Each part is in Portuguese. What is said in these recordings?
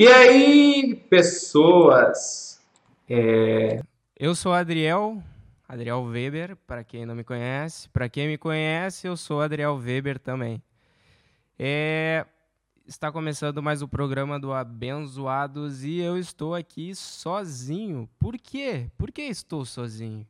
E aí, pessoas? É... Eu sou Adriel, Adriel Weber, para quem não me conhece. Para quem me conhece, eu sou Adriel Weber também. É... Está começando mais o programa do Abençoados e eu estou aqui sozinho. Por quê? Por que estou sozinho?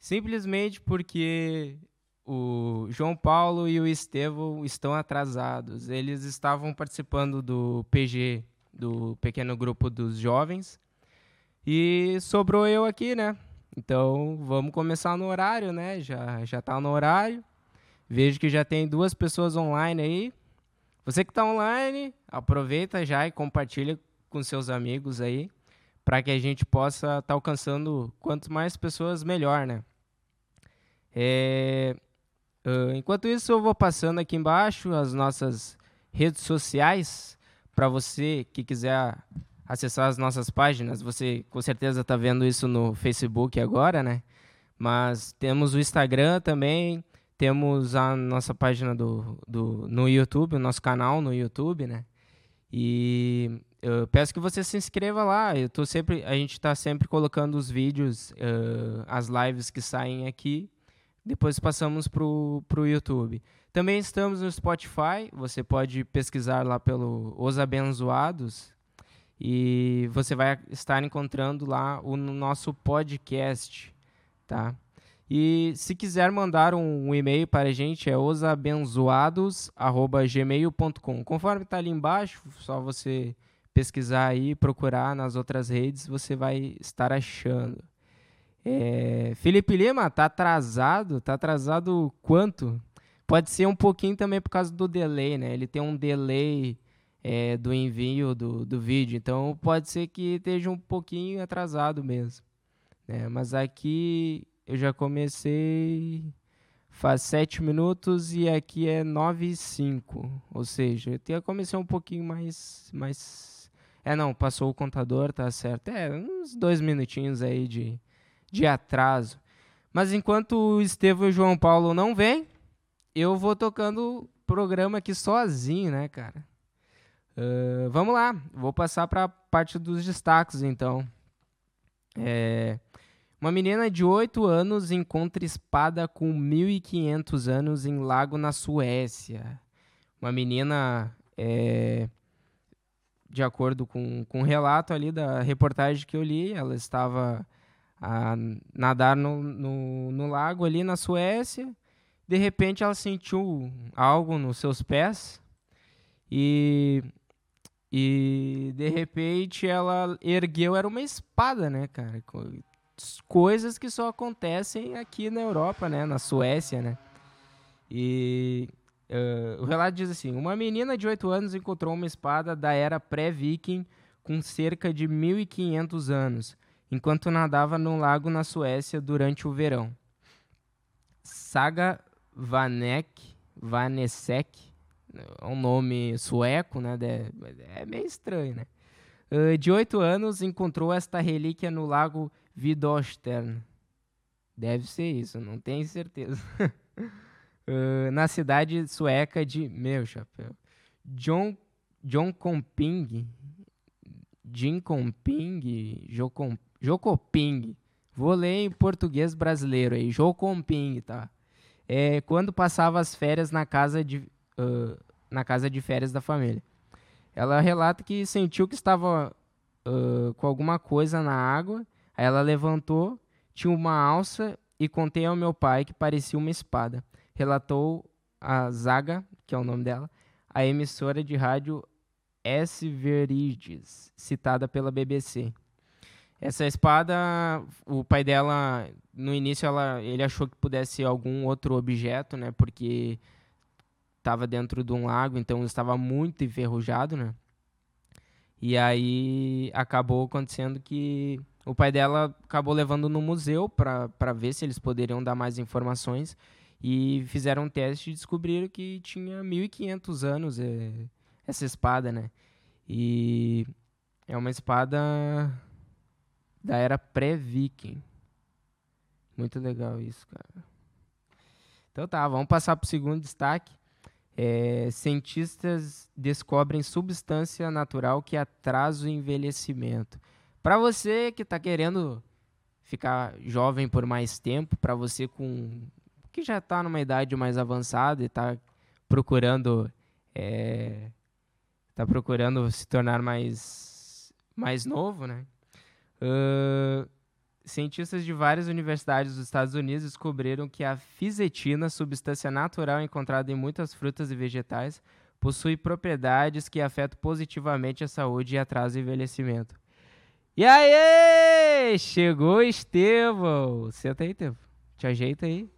Simplesmente porque o João Paulo e o Estevão estão atrasados. Eles estavam participando do PG, do pequeno grupo dos jovens, e sobrou eu aqui, né? Então vamos começar no horário, né? Já já tá no horário. Vejo que já tem duas pessoas online aí. Você que está online, aproveita já e compartilha com seus amigos aí, para que a gente possa estar tá alcançando quanto mais pessoas melhor, né? É, enquanto isso, eu vou passando aqui embaixo as nossas redes sociais para você que quiser acessar as nossas páginas. Você com certeza está vendo isso no Facebook agora, né? Mas temos o Instagram também, temos a nossa página do, do, no YouTube, o nosso canal no YouTube, né? E eu peço que você se inscreva lá. Eu tô sempre, a gente está sempre colocando os vídeos, uh, as lives que saem aqui depois passamos para o YouTube. Também estamos no Spotify, você pode pesquisar lá pelo Os Abençoados e você vai estar encontrando lá o nosso podcast, tá? E se quiser mandar um, um e-mail para a gente é osabençoados@gmail.com. Conforme está ali embaixo, só você pesquisar aí, procurar nas outras redes, você vai estar achando. É, Felipe Lima tá atrasado, tá atrasado quanto? Pode ser um pouquinho também por causa do delay, né? Ele tem um delay é, do envio do, do vídeo, então pode ser que esteja um pouquinho atrasado mesmo. Né? Mas aqui eu já comecei faz 7 minutos e aqui é 9 e 5. Ou seja, eu comecei um pouquinho mais, mais. É, não, passou o contador, tá certo. É, uns dois minutinhos aí de, de atraso. Mas enquanto o Estevão e o João Paulo não vêm, eu vou tocando programa aqui sozinho, né, cara? Uh, vamos lá, vou passar para a parte dos destaques, então. É, uma menina de 8 anos encontra espada com 1.500 anos em lago na Suécia. Uma menina, é, de acordo com, com o relato ali da reportagem que eu li, ela estava a nadar no, no, no lago ali na Suécia. De repente ela sentiu algo nos seus pés e e de repente ela ergueu, era uma espada, né, cara? Coisas que só acontecem aqui na Europa, né? Na Suécia, né? E uh, o relato diz assim: Uma menina de 8 anos encontrou uma espada da era pré-viking com cerca de 1500 anos enquanto nadava num lago na Suécia durante o verão. Saga Vanek, Vanesek, é um nome sueco, né? É meio estranho, né? Uh, de oito anos, encontrou esta relíquia no lago Vidostern. Deve ser isso, não tenho certeza. uh, na cidade sueca de. Meu chapéu. John, John Comping. Jim Comping. Jocom, Jocoping. Vou ler em português brasileiro aí. Jocoping, tá? É, quando passava as férias na casa de uh, na casa de férias da família. Ela relata que sentiu que estava uh, com alguma coisa na água. Aí ela levantou, tinha uma alça e contei ao meu pai que parecia uma espada. Relatou a Zaga, que é o nome dela, a emissora de rádio S. Verides, citada pela BBC. Essa espada, o pai dela, no início, ela, ele achou que pudesse ser algum outro objeto, né? Porque estava dentro de um lago, então estava muito enferrujado, né? E aí acabou acontecendo que o pai dela acabou levando no museu para ver se eles poderiam dar mais informações e fizeram um teste e descobriram que tinha 1500 anos é, essa espada, né? E é uma espada da era pré-viking. Muito legal isso, cara. Então tá, vamos passar para o segundo destaque. é, cientistas descobrem substância natural que atrasa o envelhecimento. Para você que está querendo ficar jovem por mais tempo, para você com que já está numa idade mais avançada e está procurando é, tá procurando se tornar mais mais novo, né? Uh, cientistas de várias universidades dos Estados Unidos descobriram que a fisetina, substância natural encontrada em muitas frutas e vegetais, possui propriedades que afetam positivamente a saúde e atrasam o envelhecimento. E aí! Chegou Estevão! Senta aí, tempo. Te ajeita aí.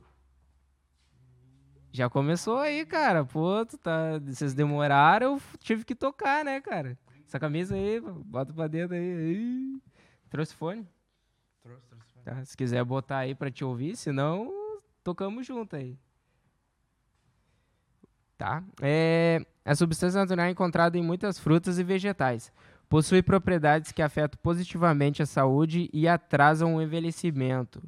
Já começou aí, cara. Pô, tu tá. Vocês demoraram, eu tive que tocar, né, cara? Essa camisa aí, bota pra dentro aí. Trouxe fone? Tá, se quiser botar aí pra te ouvir, senão tocamos junto aí. Tá? É, a substância natural é encontrada em muitas frutas e vegetais. Possui propriedades que afetam positivamente a saúde e atrasam o envelhecimento.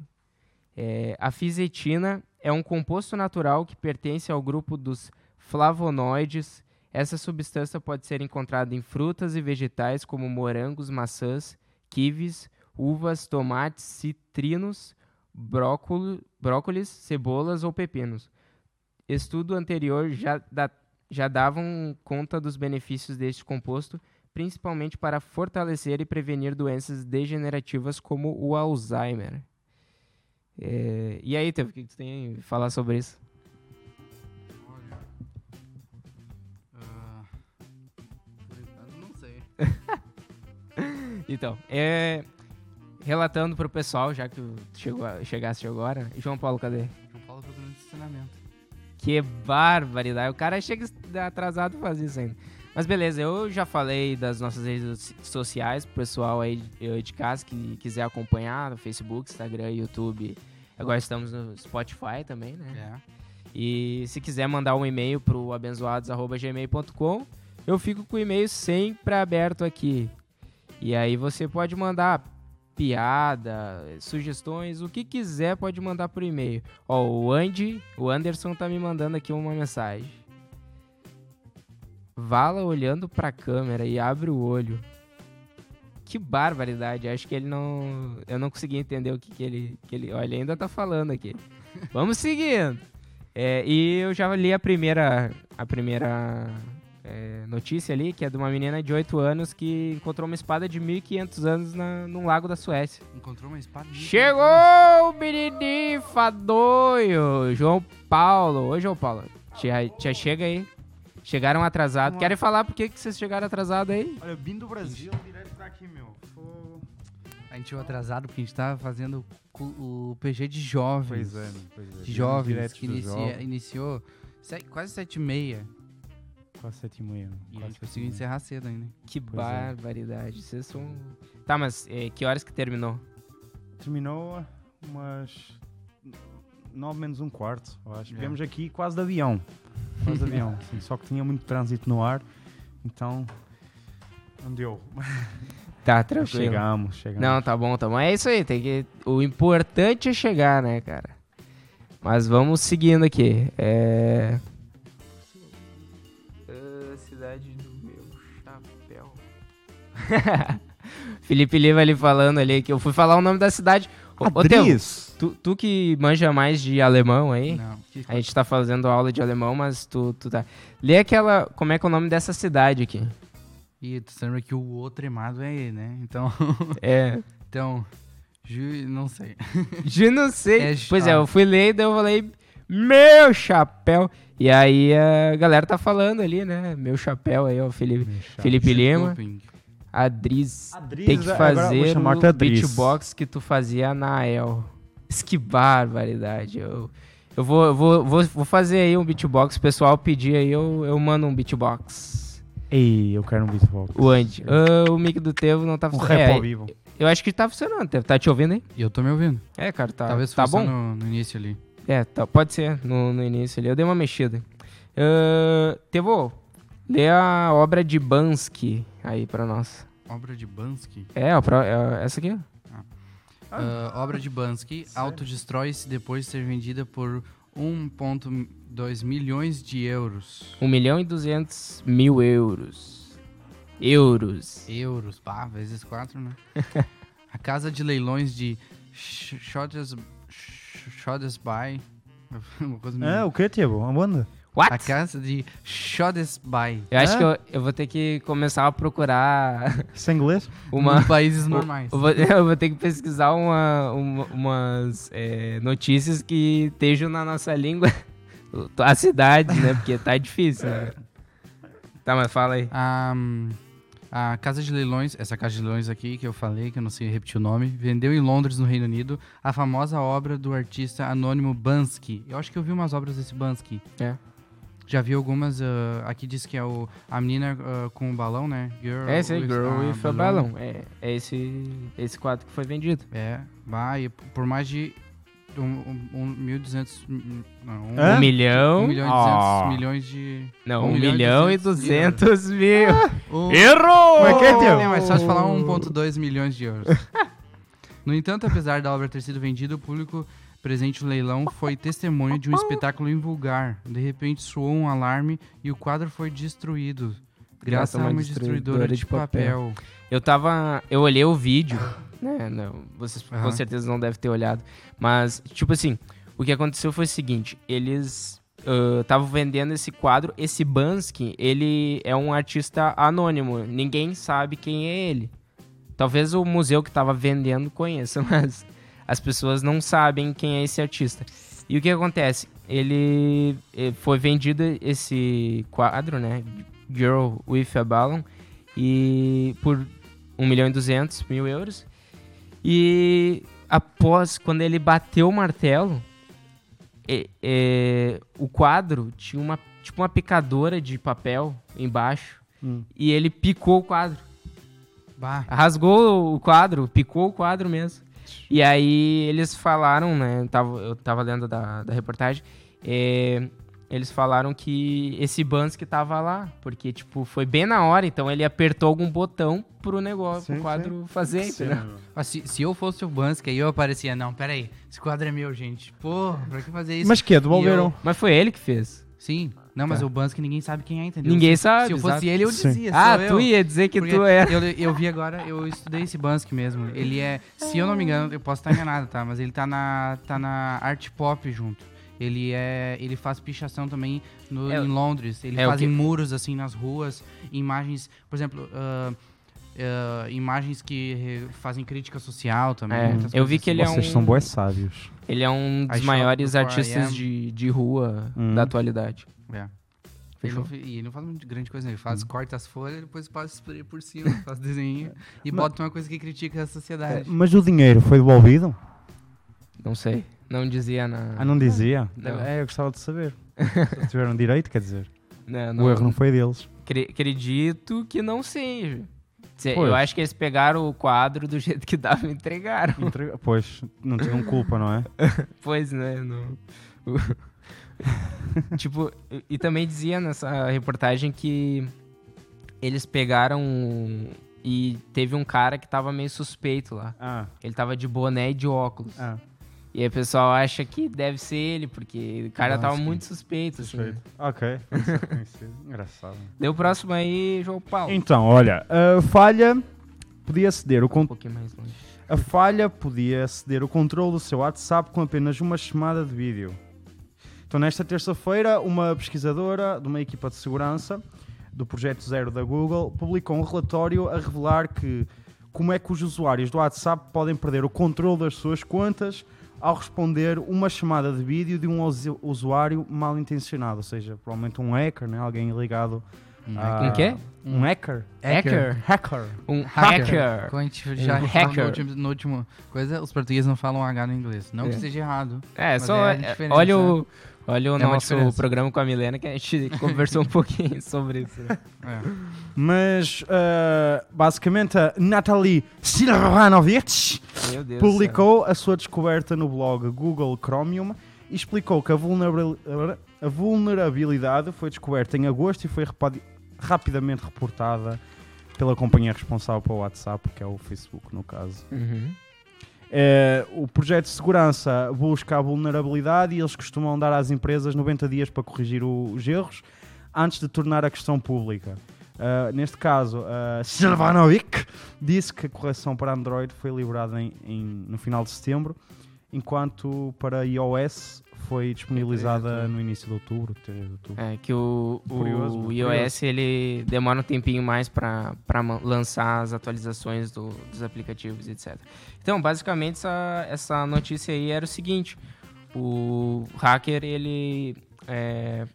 É, a fisetina é um composto natural que pertence ao grupo dos flavonoides. Essa substância pode ser encontrada em frutas e vegetais como morangos, maçãs, kiwis, uvas, tomates, citrinos, brócolis, cebolas ou pepinos. Estudo anterior já, da, já davam conta dos benefícios deste composto, principalmente para fortalecer e prevenir doenças degenerativas como o Alzheimer. É, e aí, Teve, o que tu tem a falar sobre isso? Sei. então, é, relatando pro pessoal, já que chegou, chegaste agora. João Paulo, cadê? João Paulo tá dando estacionamento. Que barbaridade. O cara chega atrasado e faz isso ainda. Mas beleza, eu já falei das nossas redes sociais pro pessoal aí de casa que quiser acompanhar no Facebook, Instagram, YouTube. Agora estamos no Spotify também, né? É. E se quiser mandar um e-mail pro abençoados@gmail.com, eu fico com o e-mail sempre aberto aqui. E aí você pode mandar piada, sugestões, o que quiser pode mandar por e-mail. Ó, o Andy, o Anderson tá me mandando aqui uma mensagem. Vala olhando pra câmera e abre o olho. Que barbaridade. Acho que ele não. Eu não consegui entender o que, que, ele, que ele. Olha, ele ainda tá falando aqui. Vamos seguindo. É, e eu já li a primeira. A primeira é, notícia ali, que é de uma menina de 8 anos que encontrou uma espada de 1500 anos na, num lago da Suécia. Encontrou uma espada de Chegou o menino fadoio! João Paulo. Oi, João Paulo. Tia, tia chega aí. Chegaram atrasados. Querem falar por que, que vocês chegaram atrasados aí? Olha, eu vim do Brasil direto pra aqui, meu. A gente chegou atrasado porque a gente tava fazendo o PG de jovens. Pois é, pois é. De jovens, que inicia, iniciou quase sete e meia. Quase sete e meia. E a gente conseguiu encerrar cedo ainda. Que pois é. barbaridade. É. Vocês são... Tá, mas é, que horas que terminou? Terminou umas nove menos um quarto, eu acho. É. Viemos aqui quase de avião. Quase de avião, sim. Só que tinha muito trânsito no ar, então não deu. Tá, tranquilo. Chegamos, chegamos. Não, tá bom, tá bom. É isso aí, tem que... o importante é chegar, né, cara? Mas vamos seguindo aqui. É... Felipe Lima ali falando ali que eu fui falar o nome da cidade. Adris. Tu, tu que manja mais de alemão aí, Não. a gente tá fazendo aula de alemão, mas tu, tu tá... Lê aquela... Como é que é o nome dessa cidade aqui? E tu lembra que o outro tremado é ele, né? Então... É. então... Ju, não sei. Ju, não sei. É, pois é, eu fui ler e daí eu falei... Meu chapéu. E aí a galera tá falando ali, né? Meu chapéu aí, ó, Felipe, Felipe Lima. A Driz, tem que fazer o beatbox que tu fazia na El. Que barbaridade. Eu, eu, vou, eu vou, vou, vou fazer aí um beatbox. O pessoal pedir aí, eu, eu mando um beatbox. Ei, eu quero um beatbox. O Andy. Uh, o mic do Tevo não tá funcionando. Um rap ao vivo. Eu acho que tá funcionando, Tevo. Tá te ouvindo aí? Eu tô me ouvindo. É, cara, tá, Talvez tá bom. No, no início ali. É, tá, pode ser, no, no início ali. Eu dei uma mexida. Uh, Tevo, lê a obra de Bansky aí pra nós. Obra de Bansky? É, é essa aqui, Uh, obra de Bansky autodestrói-se depois de ser vendida por 1,2 milhões de euros. 1 milhão e 200 mil euros. Euros. Euros, pá, vezes 4, né? a casa de leilões de coisa meio- Ah, o que, Tiago? Aonde? What? A casa de Shottesby. Eu acho que eu, eu vou ter que começar a procurar Isso é inglês? uma. Em países Eu normais. vou, eu vou ter que pesquisar uma, uma- umas é, notícias que estejam na nossa língua. A cidade, né? Porque tá difícil, né? Tá, mas fala aí. A, a Casa de Leilões, essa Casa de Leilões aqui que eu falei, que eu não sei repetir o nome, vendeu em Londres, no Reino Unido, a famosa obra do artista anônimo Bansky. Eu acho que eu vi umas obras desse Bansky. É. Já vi algumas, ah, aqui diz que é o, a menina ah, com o balão, né? Girl É esse aí, Girl with a Balloon. É, é esse, esse quadro que foi vendido. É, vai, por mais de um, um, um 1.200... hum, Não, um, Hã? Um milhão. um milhão e Ah. duzentos milhões de... Não, Um um milhão e milhão e duzentos duzentos mil. Um- Errou! Como é que é, Teo? É mais fácil falar 1,2 milhões de euros. No entanto, apesar da obra ter sido vendida, o público presente no leilão foi testemunha de um espetáculo invulgar. De repente soou um alarme e o quadro foi destruído. Graças a uma destruidora de papel. Eu tava. Eu olhei o vídeo, né? Não, vocês com Aham. certeza não devem ter olhado. Mas, tipo assim, o que aconteceu foi o seguinte: eles estavam vendendo esse quadro. Esse Bansky, ele é um artista anônimo. Ninguém sabe quem é ele. Talvez o museu que tava vendendo conheça, mas as pessoas não sabem quem é esse artista. E o que acontece? Ele eh, foi vendido esse quadro, né? Girl with a Balloon, e por 1 milhão e 200 mil euros. E após, quando ele bateu o martelo, e- e, o quadro tinha uma, tipo uma picadora de papel embaixo Hum. e ele picou o quadro. Bah, Rasgou o quadro, picou o quadro mesmo. E aí eles falaram, né? Eu tava, eu tava lendo da, da reportagem. é, eles falaram que esse Bansky tava lá. Porque, tipo, foi bem na hora. Então ele apertou algum botão pro negócio, Sim, pro quadro fazer, entendeu? ah, se, se eu fosse o Bansky, aí eu aparecia, não, peraí, esse quadro é meu, gente. Pô, pra que fazer isso? Mas que é? Devolveram? Mas foi ele que fez. Sim, não, mas Tá. o Bansky ninguém sabe quem é, entendeu? Ninguém se, sabe, Se eu fosse exato. ele, eu Sim. dizia, Ah, sou tu eu. ia dizer que Porque tu era. Eu, eu vi agora, eu estudei esse Bansky mesmo. Ele é, se eu não me engano, eu posso estar enganado, tá? Mas ele tá na, tá na art pop junto. Ele é, ele faz pichação também no, É, em Londres. Ele é faz muros assim nas ruas, imagens, por exemplo, ah, ah, imagens que fazem crítica social também. É, eu vi que assim. ele é Vocês um- são boas sábios. Ele é um dos maiores artistas de, de rua Hum. da atualidade. É. Ele Fechou? não, e ele não faz muito grande coisa, né? ele Hum. faz, corta as folhas, depois passa spray por cima, faz desenho e bota uma coisa que critica a sociedade. Mas o dinheiro foi devolvido? Não sei. Não dizia na. Ah, não dizia? Não. É, eu gostava de saber. Se tiveram direito, quer dizer. Não, O erro não foi deles. Cre- acredito que não seja. Eu acho que eles pegaram o quadro do jeito que dava e entregaram. Entrega- Pois, não tinham culpa, não é? Pois, né? não- tipo, e- também dizia nessa reportagem que eles pegaram e teve um cara que tava meio suspeito lá. Ah, Ele tava de boné e de óculos. ah. E aí o pessoal acha que deve ser ele, porque o cara tava Bansky. muito suspeito, assim. Ok. Não sei conhecido. Engraçado. Deu o próximo aí, João Paulo. Então, olha, a falha podia ceder o Um con- pouquinho mais longe. a falha podia ceder o controle do seu WhatsApp com apenas uma chamada de vídeo. Então, nesta terça-feira, uma pesquisadora de uma equipa de segurança do Projeto Zero da Google publicou um relatório a revelar que como é que os usuários do WhatsApp podem perder o controle das suas contas ao responder uma chamada de vídeo de um usu- usuário mal intencionado, ou seja, provavelmente um hacker, né? alguém ligado a... Um quê? Um hacker? Hacker? Hacker. Um Hacker. hacker. Como a gente já Um hacker. No, último, no último coisa, os portugueses não falam H no inglês. Não É. que seja errado. É, só é a é, diferença. olha o, olha o É nosso programa com a Milena que a gente conversou um pouquinho sobre isso. É. Mas, uh, basicamente, a Natalie Silvanovic publicou a sua descoberta no blog Google Chromium e explicou que a, vulnerabil- a vulnerabilidade foi descoberta em agosto e foi rapidamente reportada pela companhia responsável pelo WhatsApp, que é o Facebook, no caso. Uhum. É, o projeto de segurança busca a vulnerabilidade e eles costumam dar às empresas 90 dias para corrigir o- os erros antes de tornar a questão pública. Uh, neste caso, uh, Silvanovic disse que a correção para Android foi liberada em- em- no final de setembro, enquanto para iOS foi disponibilizada no início de outubro. 3 de outubro. É que o, o Curioso, muito iOS ele demora um tempinho mais para lançar as atualizações do- dos aplicativos, etc. Então, basicamente, essa, essa notícia aí era o seguinte: o hacker ele é,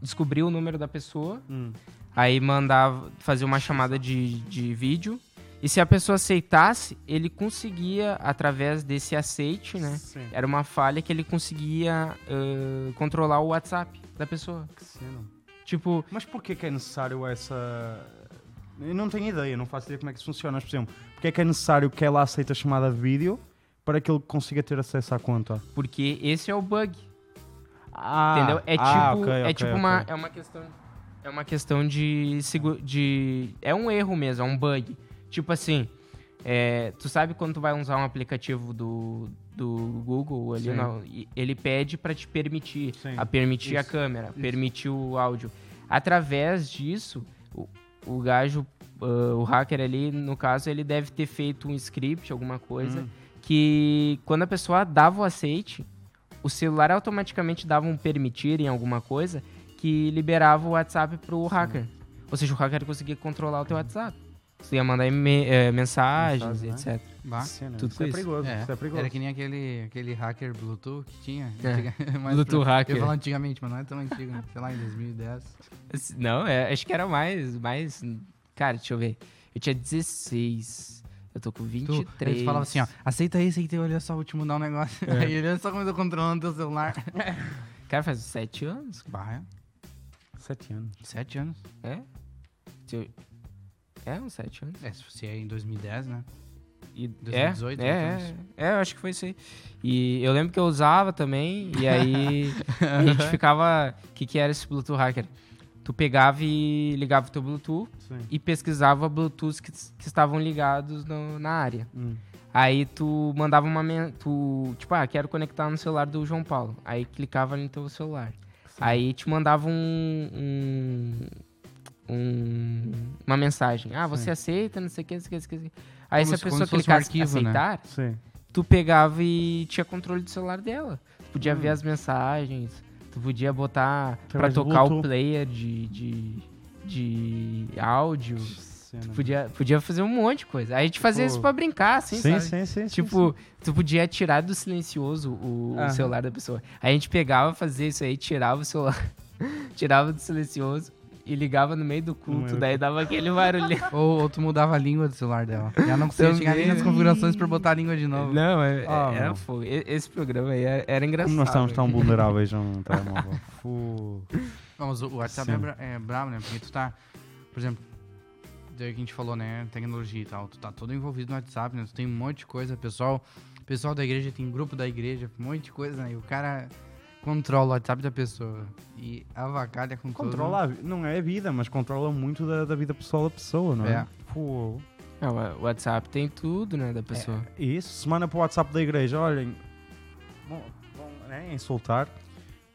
descobriu o número da pessoa, Hum. aí mandava fazer uma chamada de, de vídeo. E se a pessoa aceitasse, ele conseguia, através desse aceite, né? Sim. Era uma falha que ele conseguia ãh, controlar o WhatsApp da pessoa. Que cena. Tipo, Mas porquê que é necessário essa. Eu não tenho ideia, não faço ideia como é que isso funciona. Mas, por exemplo, porque é que é necessário que ela aceite a chamada de vídeo para que ele consiga ter acesso à conta? porque esse é o bug, Ah, entendeu? É tipo, ah, ok, é ok, tipo ok. uma, é uma questão, é uma questão de, de, é um erro mesmo, é um bug. Tipo assim, é, tu sabe quando tu vai usar um aplicativo do, do Google ali, Sim. ele pede para te permitir, Sim, a permitir a isso, câmera, isso. permitir o áudio. Através disso, o, o gajo, ah, o hacker ali, no caso, ele deve ter feito um script, alguma coisa, Hum. que quando a pessoa dava o aceite, o celular automaticamente dava um permitir em alguma coisa que liberava o WhatsApp pro hacker. Ou seja, o hacker conseguia controlar o teu WhatsApp. Você ia mandar eh, mensagens, Mensagem, etc. Bah. Cena, Tudo isso é perigoso. É, Isso é perigoso. era que nem aquele, aquele hacker Bluetooth que tinha. É, antiga- Bluetooth pra- hacker. Eu ia falar antigamente, mas não é tão antigo, né? sei lá, em 2010. Não, é, acho que era mais, mais... Cara, deixa eu ver. Eu tinha 16. Eu tô com Tu, 23. eles falavam assim, ó, aceita esse aí, olha só, vou te mudar um negócio. É. Aí ele só começou controlando teu celular. Cara, faz 7 anos. Sete anos. é. Sete anos. É? É, uns 7 anos. É, se é em 2010, né? E, 2018, é, é, então. é, é, eu acho que foi isso aí. E eu lembro que eu usava também, e aí a gente ficava. O que, que era esse Bluetooth hacker? Tu pegava e ligava o teu Bluetooth Sim. e pesquisava Bluetooths que, que estavam ligados no- na área. Hum. Aí tu mandava uma. Tu, tipo, ah, quero conectar no celular do João Paulo. Aí clicava no teu celular. Aí te mandava um. um- um- uma mensagem. Ah, você Sim. aceita, não sei o que, não sei o que, não sei o que. Aí Como se a pessoa se fosse um clicasse arquivo, né? aceitar, Sim. tu pegava e tinha controle do celular dela. Tu podia Hum. ver as mensagens, tu podia botar pra Através do tocar o player de, de, de áudio. Cena. Tu podia, podia fazer um monte de coisa. Aí a gente fazia Pô. isso pra brincar, assim, sim, sabe? sim, sim, sim, Tipo, tu podia tirar do silencioso o, o celular da pessoa. Aí a gente pegava, fazia isso aí, tirava o celular, tirava do silencioso e ligava no meio do culto. daí dava aquele barulhinho. Ou, ou tu mudava a língua do celular dela. Já não conseguia chegar nem nas configurações pra botar a língua de novo. Não, é, Ah, era fogo. Esse programa aí era, era engraçado. Como nós estamos tão vulneráveis a um telemóvel. Fu. Não, mas o WhatsApp é, bra é brabo, né? Porque tu tá, por exemplo, daí que a gente falou, né? Tecnologia e tal. Tu tá todo envolvido no WhatsApp, né? Tu tem um monte de coisa. Pessoal, pessoal da igreja tem grupo da igreja, um monte de coisa, né? E o cara controla o WhatsApp da pessoa. E avacalha com tudo. Controla, a vi- não é a vida, mas controla muito da, da vida pessoal da pessoa, não é? É. Fu. É, o WhatsApp tem tudo, né, da pessoa. Isso, semana para o WhatsApp da igreja, olhem, vão, vão né, insultar,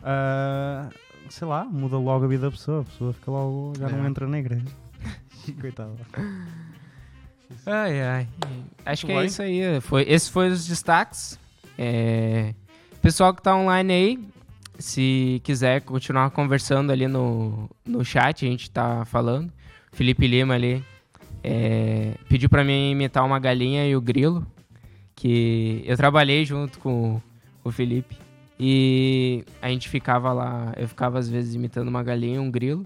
ah, sei lá, muda logo a vida da pessoa, a pessoa fica logo, já não É. entra na igreja. Coitado. Ai, ai. Acho que é bem. isso aí. Foi, esses foram os destaques. É, Pessoal que tá online aí, se quiser continuar conversando ali no, no chat, a gente tá falando. Felipe Lima ali é, pediu pra mim imitar uma galinha e o grilo, que eu trabalhei junto com o Felipe. E a gente ficava lá, eu ficava às vezes imitando uma galinha e um grilo.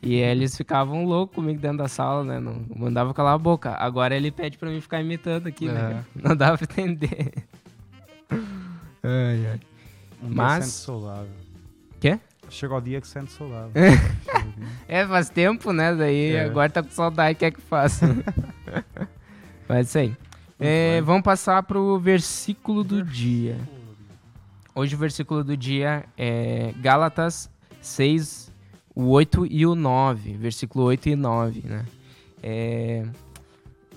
E eles ficavam loucos comigo dentro da sala, né? Não mandava calar a boca. Agora ele pede pra mim ficar imitando aqui, né? Não dá pra entender. Ai, ai. Um Mas- sente saudável. Quê? Chega o dia que sente saudável. É, faz tempo, né? Daí É. agora tá com saudade, quer que faça. Mas isso aí. É, vamos passar pro versículo do dia. Hoje o versículo do dia é Gálatas 6, o 8 e o 9. Versículo 8 e 9, né? É,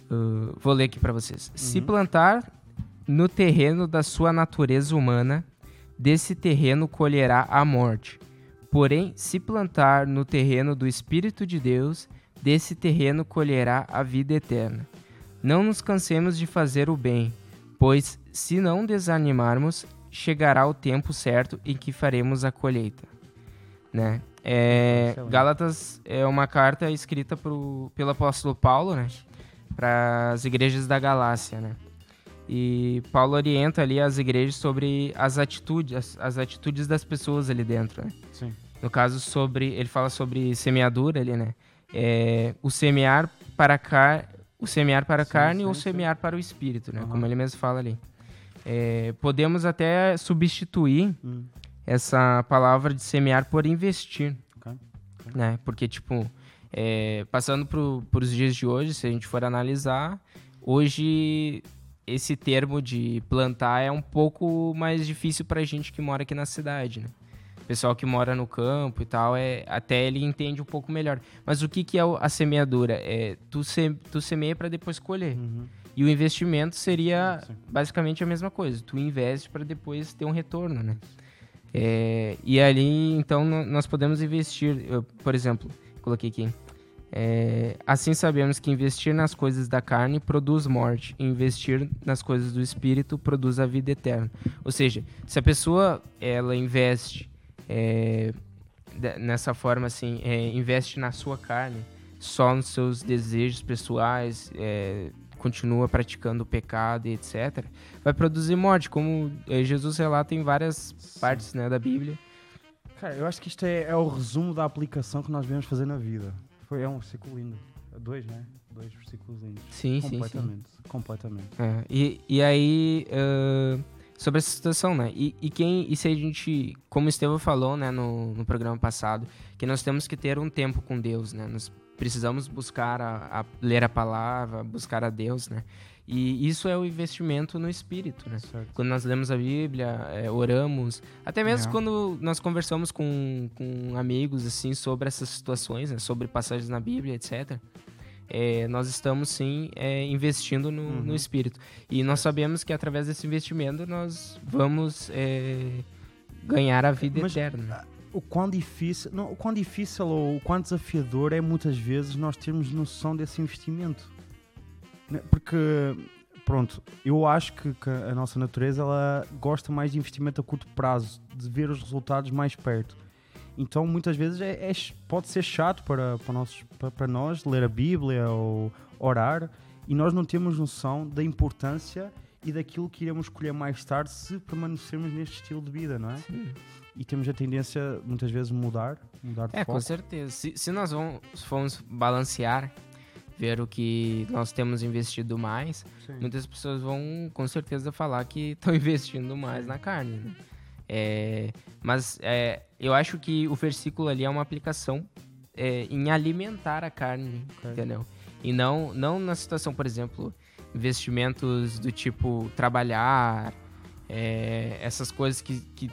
Uh, vou ler aqui para vocês. Se Uhum. plantar no terreno da sua natureza humana, desse terreno colherá a morte. Porém, se plantar no terreno do Espírito de Deus, desse terreno colherá a vida eterna. Não nos cansemos de fazer o bem, pois, se não desanimarmos, chegará o tempo certo em que faremos a colheita. Né? É. Gálatas é uma carta escrita pro, pelo apóstolo Paulo, né? Para as igrejas da Galácia, né? E Paulo orienta ali as igrejas sobre as atitudes, as, as atitudes das pessoas ali dentro, né? Sim. No caso sobre, ele fala sobre semeadura ali, né? É, o semear para a car, o semear para a Sim, carne sim, ou sim. semear para o espírito, né? Aham. Como ele mesmo fala ali. É, podemos até substituir Hum. essa palavra de semear por investir, Ok. né? Porque, tipo, é, passando para os dias de hoje, se a gente for analisar, hoje esse termo de plantar é um pouco mais difícil para gente que mora aqui na cidade, né? Pessoal que mora no campo e tal, é, até ele entende um pouco melhor. Mas o que, que é a semeadura? É tu, se, tu semeia para depois colher. Uhum. E o investimento seria Sim. basicamente a mesma coisa. Tu investe para depois ter um retorno, né? É, e ali, então, nós podemos investir, eu, por exemplo, coloquei aqui. É, assim sabemos que investir nas coisas da carne produz morte, e investir nas coisas do espírito produz a vida eterna. Ou seja, se a pessoa ela investe é, nessa forma assim, é, investe na sua carne, só nos seus desejos pessoais, é, continua praticando o pecado e etc., vai produzir morte, como eh, Jesus relata em várias partes né, da Bíblia. Cara, eu acho que isto é, é o resumo da aplicação que nós devemos fazer na vida. Foi, é um versículo lindo. Dois, né? Dois versículos lindos. Sim, sim, sim. completamente. Completamente. É, e, e aí, ãh, sobre essa situação, né? E, e quem, e se a gente, como o Estevão falou, né, no, no programa passado, que nós temos que ter um tempo com Deus, né? Nós precisamos buscar a, a- ler a palavra, buscar a Deus, né? E isso é o investimento no espírito, né? Certo. Quando nós lemos a Bíblia, é, oramos, até mesmo É. quando nós conversamos com, com amigos, assim, sobre essas situações, né, sobre passagens na Bíblia, etc., é, nós estamos, sim, é, investindo no, Uhum. no Espírito. E nós sabemos que através desse investimento nós vamos é, ganhar a vida Mas, eterna. O quão difícil, não, o quão difícil ou o quão desafiador é muitas vezes nós termos noção desse investimento. Né? Porque, pronto, eu acho que, que a nossa natureza ela gosta mais de investimento a curto prazo, de ver os resultados mais perto. Então, muitas vezes é, é pode ser chato para, para, nossos, para, para nós ler a Bíblia ou orar e nós não temos noção da importância e daquilo que iremos escolher mais tarde se permanecermos neste estilo de vida, não é? Sim. E temos a tendência, muitas vezes, mudar, mudar de É, com foco. certeza. Se, se nós vamos, formos balancear, ver o que nós temos investido mais, Sim. muitas pessoas vão com certeza falar que estão investindo mais na carne. Né? É, mas é, eu acho que o versículo ali é uma aplicação é, em alimentar a carne, Ok. entendeu? E não, não na situação, por exemplo, investimentos do tipo trabalhar, é, essas coisas que, que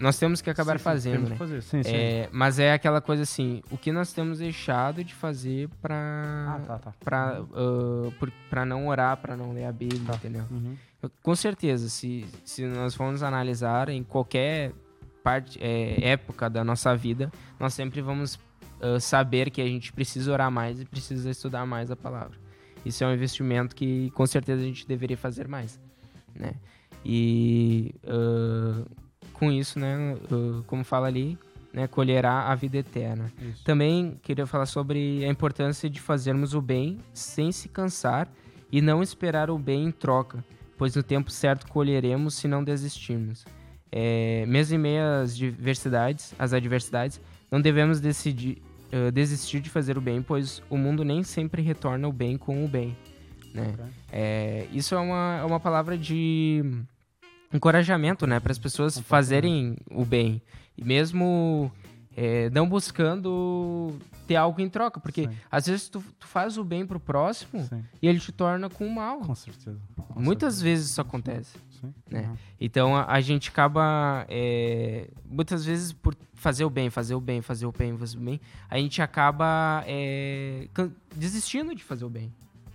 nós temos que acabar Sim, fazendo, né? fazer. Sim, sim. É, mas é aquela coisa assim, o que nós temos deixado de fazer pra, Ah, tá, tá. pra, ah, por- pra não orar, pra não ler a Bíblia, Tá. entendeu? Uhum. Com certeza, se, se nós formos analisar em qualquer parte, é, época da nossa vida, nós sempre vamos ah, saber que a gente precisa orar mais e precisa estudar mais a palavra. Isso é um investimento que com certeza a gente deveria fazer mais, né? E ah, com isso, né, como fala ali, né, colherá a vida eterna. Isso. Também queria falar sobre a importância de fazermos o bem sem se cansar e não esperar o bem em troca, pois no tempo certo colheremos se não desistirmos. É, mesmo em meio às diversidades, às adversidades, não devemos decidir, eh, desistir de fazer o bem, pois o mundo nem sempre retorna o bem com o bem. Né? Ok. É, isso é uma, é uma palavra de encorajamento né, para as pessoas fazerem o bem. E mesmo é, não buscando ter algo em troca, porque Sim. às vezes tu, tu faz o bem pro próximo Sim, e ele te torna com o mal. com certeza. Com Muitas certeza. vezes isso acontece. Sim. né? Então a, a gente acaba, é, muitas vezes, por fazer o bem, fazer o bem, fazer o bem, fazer o bem, a gente acaba é, desistindo de fazer o bem.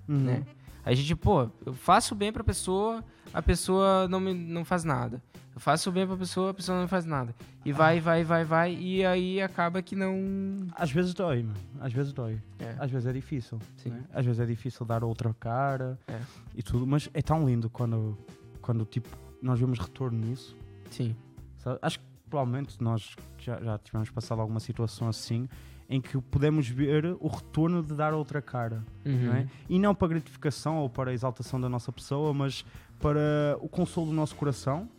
Uhum. né? A gente, pô, eu faço bem pra pessoa, a pessoa não, me, não faz nada. Eu faço bem pra pessoa, a pessoa não faz nada. E Ah. vai, vai, vai, vai, e aí acaba que não. Às vezes dói, mano. Às vezes dói. É. Às vezes é difícil. Sim. né? Às vezes é difícil dar outra cara É. e tudo, mas é tão lindo quando, quando tipo, nós vemos retorno nisso. Sim. sabe? Acho que provavelmente nós já, já tivemos passado alguma situação assim em que podemos ver o retorno de dar outra cara. Uhum. Não é? E não para gratificação ou para exaltação da nossa pessoa, mas para o consolo do nosso coração.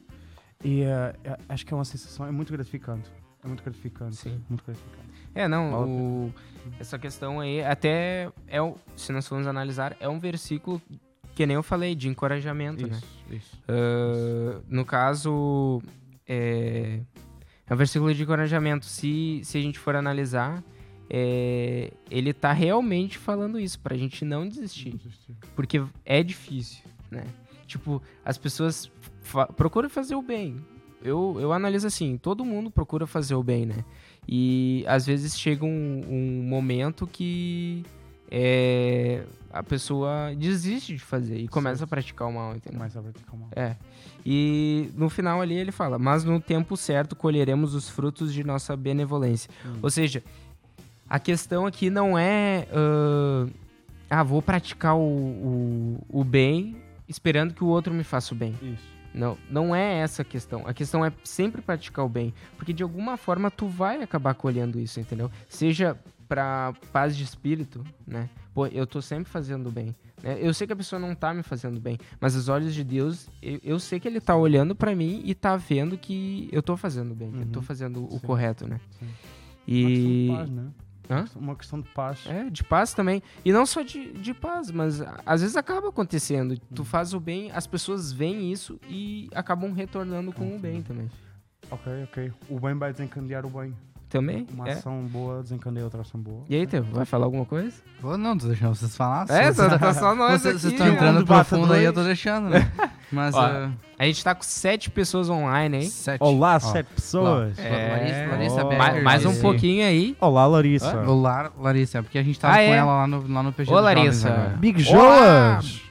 E eh, acho que é uma sensação, é muito gratificante. É muito gratificante. Sim. Muito gratificante. É, não, o- essa questão aí, até é se nós formos analisar, é um versículo que nem eu falei, de encorajamento, né? Isso, isso. Ah, no caso, é, é um versículo de encorajamento. Se, se a gente for analisar, é, ele tá realmente falando isso, pra gente não desistir. Porque é difícil, né? Tipo, as pessoas fa procuram fazer o bem. Eu, eu analiso assim, todo mundo procura fazer o bem, né? E às vezes chega um, um momento que é, a pessoa desiste de fazer e começa a praticar o mal, entendeu? Mais a vertical mal. É. E no final ali ele fala: Mas no tempo certo colheremos os frutos de nossa benevolência. Hum. Ou seja, a questão aqui não é. ah, ah, vou praticar o, o, o bem esperando que o outro me faça o bem. Isso. Não, não é essa a questão. A questão é sempre praticar o bem. Porque de alguma forma tu vai acabar colhendo isso, entendeu? Seja pra paz de espírito, né? Pô, eu tô sempre fazendo o bem. Né? Eu sei que a pessoa não tá me fazendo bem, mas os olhos de Deus, eu, eu sei que ele tá olhando pra mim e tá vendo que eu tô fazendo bem, que eu tô Uhum. fazendo o Sim. correto, né? Sim. E. Paz, né? Hã? Uma questão de paz. É, de paz também. E não só de, de paz, mas às vezes acaba acontecendo. Tu Uhum. faz o bem, as pessoas veem isso e acabam retornando com o bem também. Ok, ok. O bem vai desencadear o bem. Também? Uma É. ação boa desencadeia outra ação boa. E aí, Teu, vai falar alguma coisa? Vou não, tô deixando vocês falar. É, Vocês- tá, tá só nós Vocês aqui. vocês estão né? entrando profundo aí, eu tô deixando, né? Mas. Ó, ah, A gente tá com sete pessoas online, hein? sete. Olá, Ó, sete pessoas. É, Larissa, Larissa ó, Becker. Ma- mais um pouquinho aí. Olá, Larissa. Olá, Larissa, porque a gente tava Ah, com é? ela lá no, lá no PG Ô, Larissa. Big! Joas.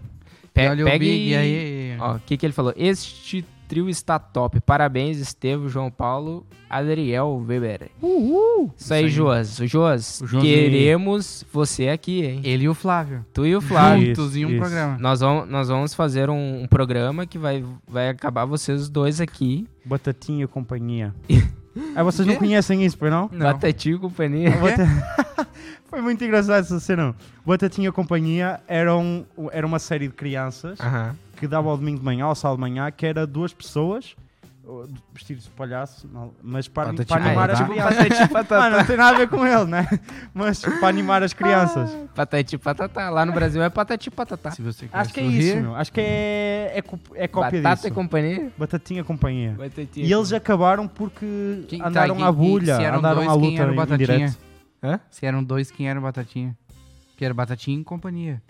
Pe Olha o pegue... Big, e aí? Ó, o que que ele falou? Este trio está top. Parabéns, Estevam, João Paulo, Adriel Weber. Uhul. Isso aí, aí. Joas. Joas, queremos você aqui, hein? Ele e o Flávio. Tu e o Flávio. Isso, Juntos em um isso. programa. Nós vamos, nós vamos fazer um, um programa que vai, vai acabar vocês dois aqui. Batatinha e companhia. ah, vocês não conhecem isso, pois não? Não. Batatinho e companhia. Bata- Foi muito engraçado essa cena. Batatinha companhia era, um, era uma série de crianças Aham. que dava ao domingo de manhã, ao sábado de manhã, que era duas pessoas uh, vestidos de palhaço, não, mas para, Batatinha para animar e as crianças. Patati patatá. Ah, não tem nada a ver com ele, né? Mas para animar as crianças. Patati patatá. Lá no Brasil é patati patatá. Se você quer Acho que é sorrir, isso, meu. Acho que é, é, co- é cópia Batata disso. e companhia. Batatinha e companhia. Batatinha. E eles acabaram porque Quem- tá, andaram quem- à bulha, se eram andaram dois, à quem luta era o em Batatinha? direto. Hã? Se eram dois, quem era o Batatinha? Que era Batatinha e companhia.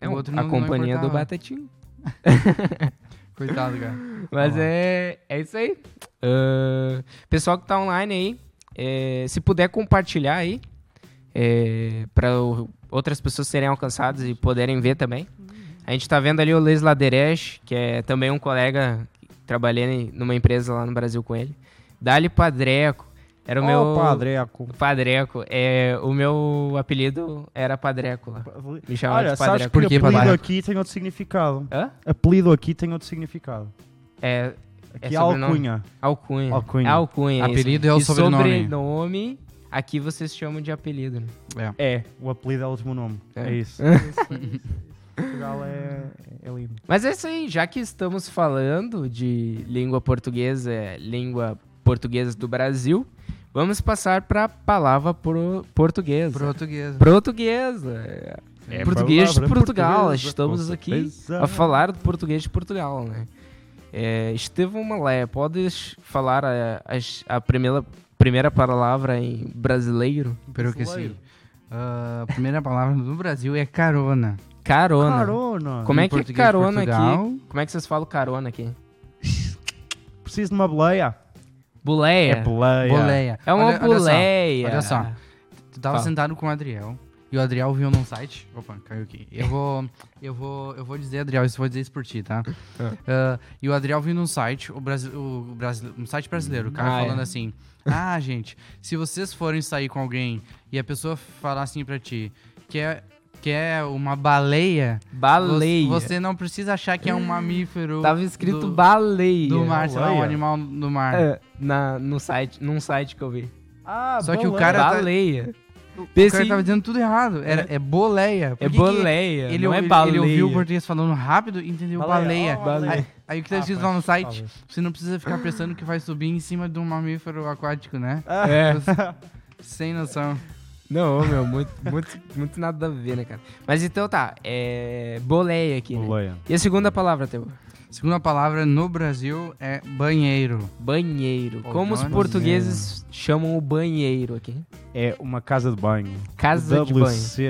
É O um- outro a não- não companhia do. Batatinho. Coitado, cara. Mas Ó. é, é isso aí. Ah, pessoal que tá online aí, é, se puder compartilhar aí, para outras pessoas serem alcançadas e poderem ver também. A gente tá vendo ali o Leis Laderesh, que é também um colega que trabalhei em- numa empresa lá no Brasil com ele. Dali Padreco. Era o Ó, meu. Padreco. Padreco. É, o meu apelido era Padreco. Me chamava Olha, de Padreco. que Por que apelido Padreco? aqui tem outro significado. Hã? Apelido aqui tem outro significado. É, Aqui É é alcunha. Alcunha. Alcunha. Alcunha. Apelido isso. é o e sobrenome. sobrenome, aqui vocês chamam de apelido, né? É, o apelido é o último nome. É. É, isso. Portugal é, é lindo. Mas é isso aí, já que estamos falando de língua portuguesa, língua portuguesa do Brasil, vamos passar para a palavra pro- portuguesa. Português. Portuguesa. É, português de Portugal. portuguesa, Estamos aqui a falar do português de Portugal, né? É, Estevão Malé, podes falar a, as- a primeira, primeira palavra em brasileiro? Pero que sim. Ah, a primeira palavra no Brasil é carona. Carona. Carona. Como é que é carona aqui? Como é que vocês falam carona aqui? Preciso de uma boleia. Buleia. É. Boleia. É uma Olha- olha só, buleia. Olha só. Tu tava Fala. sentado com o Adriel E o Adriel viu num site. Opa, caiu aqui. Eu vou. Eu vou. Eu vou dizer, Adriel, isso eu vou dizer isso por ti, tá? Ah, e o Adriel viu num site, o Brasil, o Brasil, um site brasileiro, o cara Ah, é. falando assim. Ah, gente, se vocês forem sair com alguém e a pessoa falar assim pra ti, que é, que é uma baleia, Baleia. você, não precisa achar que é um mamífero. Tava escrito do, baleia. do mar, sei lá, um Baleia. animal do mar. É, na, no site, num site que eu vi. Ah, Só que o baleia. cara tá- baleia. O Pense- cara tava dizendo tudo errado. Era, é boleia. É Por que que boleia, Ele, não é ele- baleia. ele ouviu o português falando rápido e entendeu baleia. oh, Baleia. Aí, aí o que tá Ah, escrito lá no site, talvez. você não precisa ficar pensando que vai subir em cima de um mamífero aquático, né? É. Sem noção. Não, meu, muito, muito, muito nada a ver, né, cara? Mas então tá, é boleia aqui, né? Baleia. E a segunda palavra, Teu? Segunda palavra no Brasil é banheiro. Banheiro. Pô, Como os portugueses chamam o banheiro aqui? É uma casa de banho. Casa de banho. WC,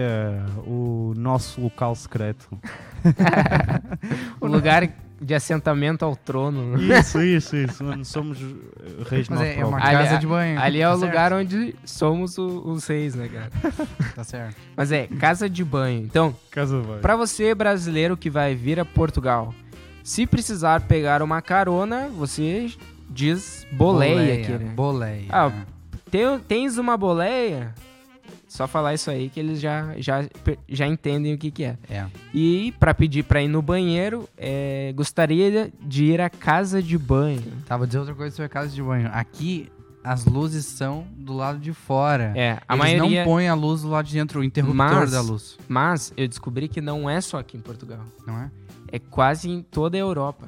o nosso local secreto. O lugar de assentamento ao trono. né? Isso, isso, isso. Onde somos uh, reis Mas é, é uma. Ali- casa de banho. Ali é o Tá certo, lugar onde somos o- os reis, né, cara? Tá certo. Mas é, casa de banho. Então, Casa de banho. Pra você brasileiro que vai vir a Portugal, se precisar pegar uma carona, você diz boleia, aqui, né? Boleia. Ah, Tem- tens uma boleia? Só falar isso aí que eles já, já, já entendem o que, que é. é. E pra pedir pra ir no banheiro, é, gostaria de ir à casa de banho. Tá, vou dizer outra coisa sobre a casa de banho. Aqui, as luzes são do lado de fora. É, a Eles maioria. não põem a luz do lado de dentro, o interruptor Mas- da luz. Mas eu descobri que não é só aqui em Portugal. Não é? É quase em toda a Europa.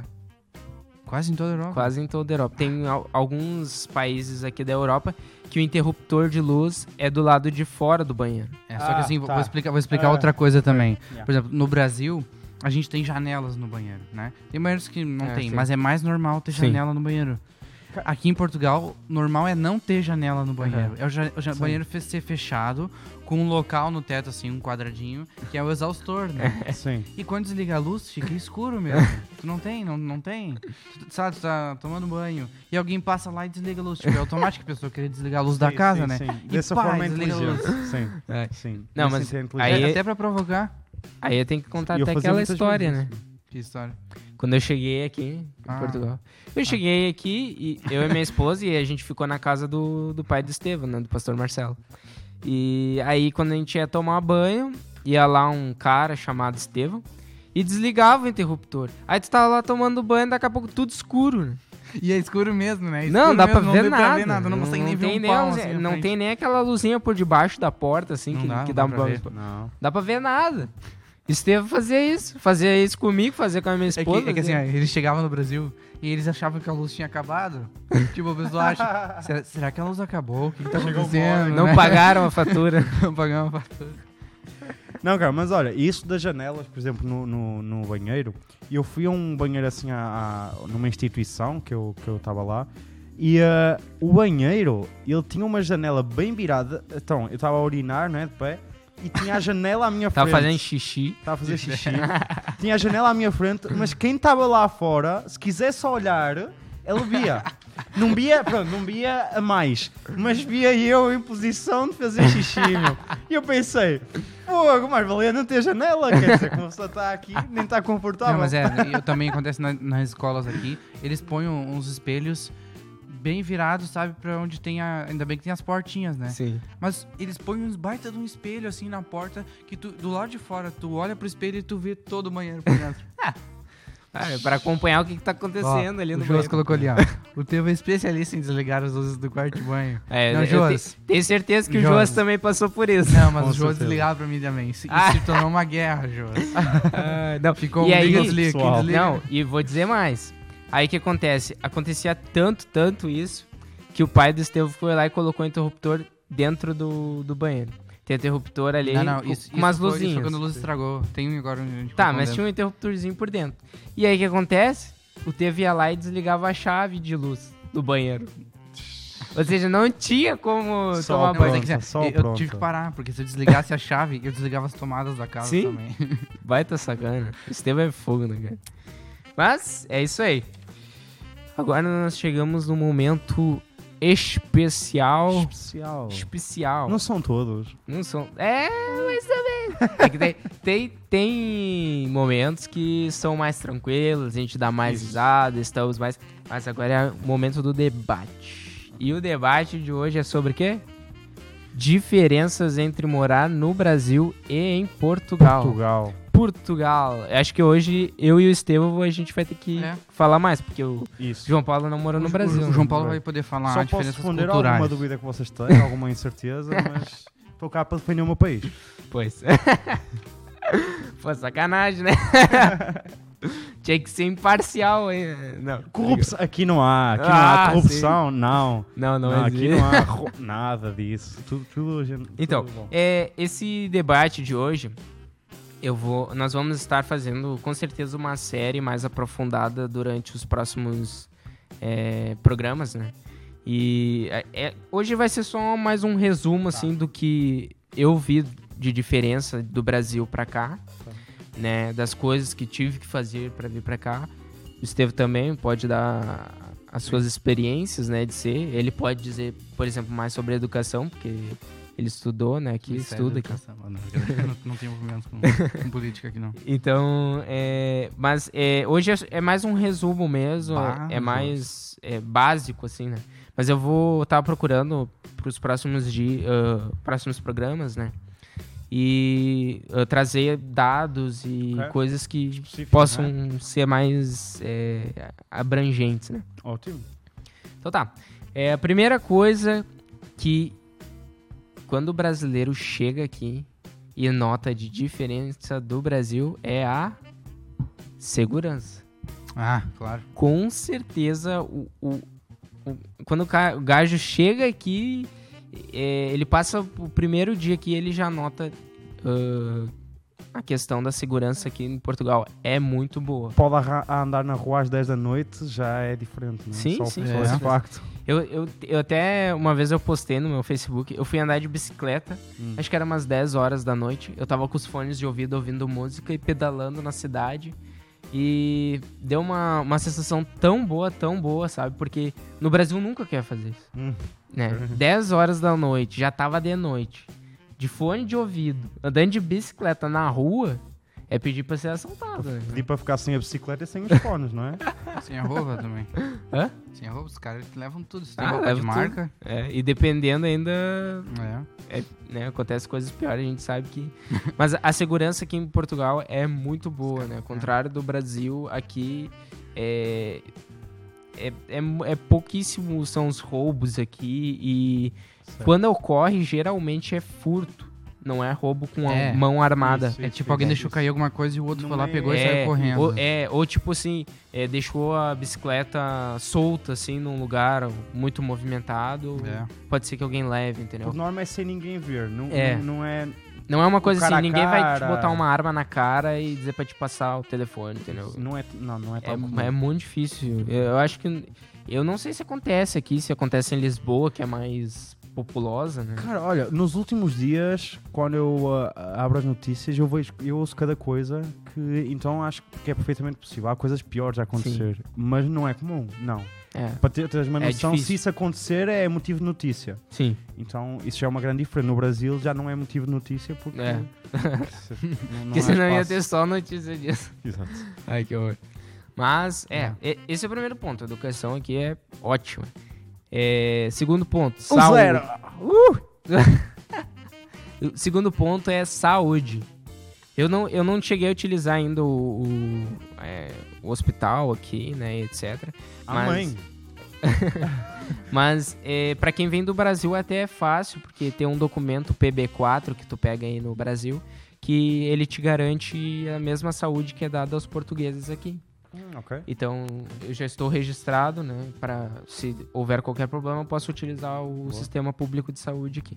Quase em toda a Europa. Quase em toda a Europa. Tem al- alguns países aqui da Europa que o interruptor de luz é do lado de fora do banheiro. É, só que Ah, assim, vou- tá. vou explicar, vou explicar Ah, outra coisa também. Yeah. Por exemplo, no Brasil, a gente tem janelas no banheiro, né? Tem banheiros que não É, tem, sim. mas é mais normal ter Sim. janela no banheiro. Aqui em Portugal, normal é não ter janela no banheiro. Uhum. É o, ja- o ja- Sim. banheiro ser fechado, com um local no teto, assim, um quadradinho, que é o exaustor, né? Sim. E quando desliga a luz, fica escuro mesmo. tu não tem, não, não tem. Tu, sabe, tu tá tomando banho e alguém passa lá e desliga a luz. Tipo, é automático a pessoa querer desligar a luz da Sim, casa, sim, né? sim. E Dessa pá, forma é desliga a luz. inteligente. Sim. É. Sim. Não, mas é aí é- Até pra provocar. Aí eu tenho que contar E até aquela história, né? Que história. Quando eu cheguei aqui em Ah. Portugal. Eu cheguei aqui, e eu e minha esposa, e a gente ficou na casa do, do pai do Estevam, né? Do pastor Marcelo. E aí, quando a gente ia tomar banho, ia lá um cara chamado Estevam e desligava o interruptor. Aí tu tava lá tomando banho, daqui a pouco tudo escuro, né? E é escuro mesmo, né? não, Escuro dá pra mesmo, ver deu nada. Não, consegue nem ver um nem luzinha- assim, não frente. tem nem aquela luzinha por debaixo da porta, assim, Não que, dá, que não dá dá um pra ver. Não. Dá pra ver nada. Estevam fazia isso. Fazia isso comigo, fazia com a minha É esposa. que, é que assim, ó, eles chegavam no Brasil e eles achavam que a luz tinha acabado. tipo, a pessoa acha, será, será que a luz acabou? O que, que tá Chegou acontecendo? não né? pagaram a fatura. Não pagaram a fatura. Não, cara, mas olha, isso das janelas, por exemplo, no, no, no banheiro, eu fui a um banheiro assim, a, a- numa instituição que eu que eu estava lá, e ah, o banheiro, ele tinha uma janela bem virada, então, eu estava a urinar, né, de pé, e tinha a janela à minha Tava frente. fazendo xixi. Estava a fazer xixi. tinha a janela à minha frente, mas quem estava lá fora, se quisesse olhar, ele via. Não via, pronto, não via a mais, mas via eu em posição de fazer xixi, meu. E eu pensei, pô, mais valia não ter janela, quer dizer, que uma pessoa está aqui, nem está confortável. Não, mas é, eu também acontece na- nas escolas aqui, eles põem uns espelhos bem virados, sabe, pra onde tem a... Ainda bem que tem as portinhas, né? Sim. Mas eles põem uns baita de um espelho assim na porta, que tu, do lado de fora, tu olha pro espelho e tu vê todo o banheiro por dentro. Ah, é pra acompanhar o que, que tá acontecendo Ó, ali o no banheiro. colocou ali, ó. O Teu é especialista em desligar as luzes do quarto de banho. É, Não, eu Joas. te- tenho certeza que o Joas. Joas também passou por isso. Não, mas Com o Joas desligava pra mim também. Isso, Ah. se tornou uma guerra, Joas. Ah, não. Ficou E um aí- liga, desliga, desliga. Não, e vou dizer mais. Aí o que acontece? Acontecia tanto, tanto isso, que o pai do Estevão foi lá e colocou o interruptor dentro do, do banheiro. Tem interruptor ali Não, não, isso, com umas isso foi- luzinhas. Isso foi quando a luz estragou. Tem um agora gente Tá, mas dentro. tinha um interruptorzinho por dentro. E aí o que acontece? O TV ia lá e desligava a chave de luz do banheiro. Ou seja, não tinha como Só tomar banho. é assim, só eu pronto. tive que parar, porque se eu desligasse a chave, eu desligava as tomadas da casa Sim. também. Baita sacana. Estevam é fogo, né, cara? Mas é isso aí. Agora nós chegamos no momento especial. Especial. Especial. Não são todos. Não são. É, mas também. É que tem, tem, tem momentos que são mais tranquilos, a gente dá mais risada, estamos mais. Mas agora é o momento do debate. E o debate de hoje é sobre o quê? Diferenças entre morar no Brasil e em Portugal. Portugal. Portugal. Acho que hoje eu e o Estevão a gente vai ter que É. falar mais, porque o Isso. João Paulo não morou no O- Brasil. O? João Paulo vai poder falar Só a posso diferenças responder culturais. alguma dúvida que vocês têm, alguma incerteza, mas estou cá para defender o meu país. Pois. Pô, sacanagem, né? Tinha que ser imparcial, hein? Não. Corrupção. Aqui não há. Aqui não Ah, há corrupção, não. Não, não, Não, aqui não há nada disso. Tudo, tudo, gente, Então, tudo bom. é, esse debate de hoje, eu vou, nós vamos estar fazendo com certeza uma série mais aprofundada durante os próximos é, programas, né? E é, é, hoje vai ser só mais um resumo assim do que eu vi de diferença do Brasil pra cá, né? Das coisas que tive que fazer pra vir pra cá. O Estevam também pode dar as suas experiências, né, de ser. Ele pode dizer, por exemplo, mais sobre educação, porque ele estudou, né, aqui, é estuda aqui. não, não tenho envolvimento com, com política aqui, não. Então, é, mas é, hoje é, é mais um resumo mesmo, é- é mais é, básico, assim, né? Mas eu vou estar procurando para os próximos dias, próximos programas, né? E ah, trazer dados e Ok. coisas que Específico, possam né? ser mais é, abrangentes, né? Ótimo. Então tá. É, a primeira coisa que quando o brasileiro chega aqui e nota de diferença do Brasil é a segurança. Ah, claro. Com certeza, o, o- o- quando o, gajo chega aqui, é, ele passa o primeiro dia aqui, ele já nota ah, a questão da segurança aqui em Portugal. É muito boa. Pode andar na rua às 10 da noite, já é diferente, não é? Sim, só, sim, só com esse facto. Eu, eu, eu até, uma vez eu postei no meu Facebook, eu fui andar de bicicleta, Hum. acho que era umas 10 horas da noite. Eu tava com os fones de ouvido ouvindo música e pedalando na cidade. E deu uma, uma sensação tão boa, tão boa, sabe? Porque no Brasil nunca quer fazer isso. Hum. Né? 10 horas da noite, já tava de noite. De fone de ouvido, andando de bicicleta na rua, é pedir pra ser assaltado. né? Pedi para ficar sem a bicicleta e sem os fones, não é? Sem a roupa também. Hã? Sem a roupa, os caras levam tudo. Se tem Ah, roupa leva de tudo. marca. É, e dependendo ainda É. é, né, acontece coisas piores, a gente sabe que. Mas a segurança aqui em Portugal é muito boa, né? Ao contrário do Brasil, aqui é. É, é, é pouquíssimo são os roubos aqui e quando ocorre, geralmente é furto. Não é roubo com a É. mão armada. Isso, É isso, tipo, alguém isso. deixou cair alguma coisa e o outro No foi lá, meio- pegou e É, saiu correndo. Ou, é, ou tipo assim, é, deixou a bicicleta solta, assim, num lugar muito movimentado. É. Pode ser que alguém leve, entendeu? Por norma é sem ninguém ver. Não É. não, não é. Não é uma coisa cara assim, ninguém vai te cara. botar uma arma na cara e dizer pra te passar o telefone, entendeu? Não é, não, não é tão comum. É, é muito difícil. Eu, eu acho que. Eu não sei se acontece aqui, se acontece em Lisboa, que é mais populosa, né? Cara, olha, nos últimos dias, quando eu ah, abro as notícias, eu vejo, eu ouço cada coisa que então acho que é perfeitamente possível. Há coisas piores a acontecer, mas não é comum, não. É, Para ter, teres uma É noção, difícil. se isso acontecer é motivo de notícia. sim. Então isso já é uma grande diferença. No Brasil já não é motivo de notícia porque É. não, não Porque senão ia ter só notícia disso. Exato. Ai, que horror. Mas, é, e- esse é o primeiro ponto. A educação aqui é ótima. É, segundo ponto, Um saúde. zero. O segundo ponto é saúde. Eu não, eu não cheguei a utilizar ainda o, o, é, o hospital aqui, né, etc. A Mas- mãe. Mas é, para quem vem do Brasil até é fácil, porque tem um documento PB4 que tu pega aí no Brasil, que ele te garante a mesma saúde que é dada aos portugueses aqui. Hum, ok. Então, eu já estou registrado, né, para se houver qualquer problema, eu posso utilizar o sistema público de saúde aqui.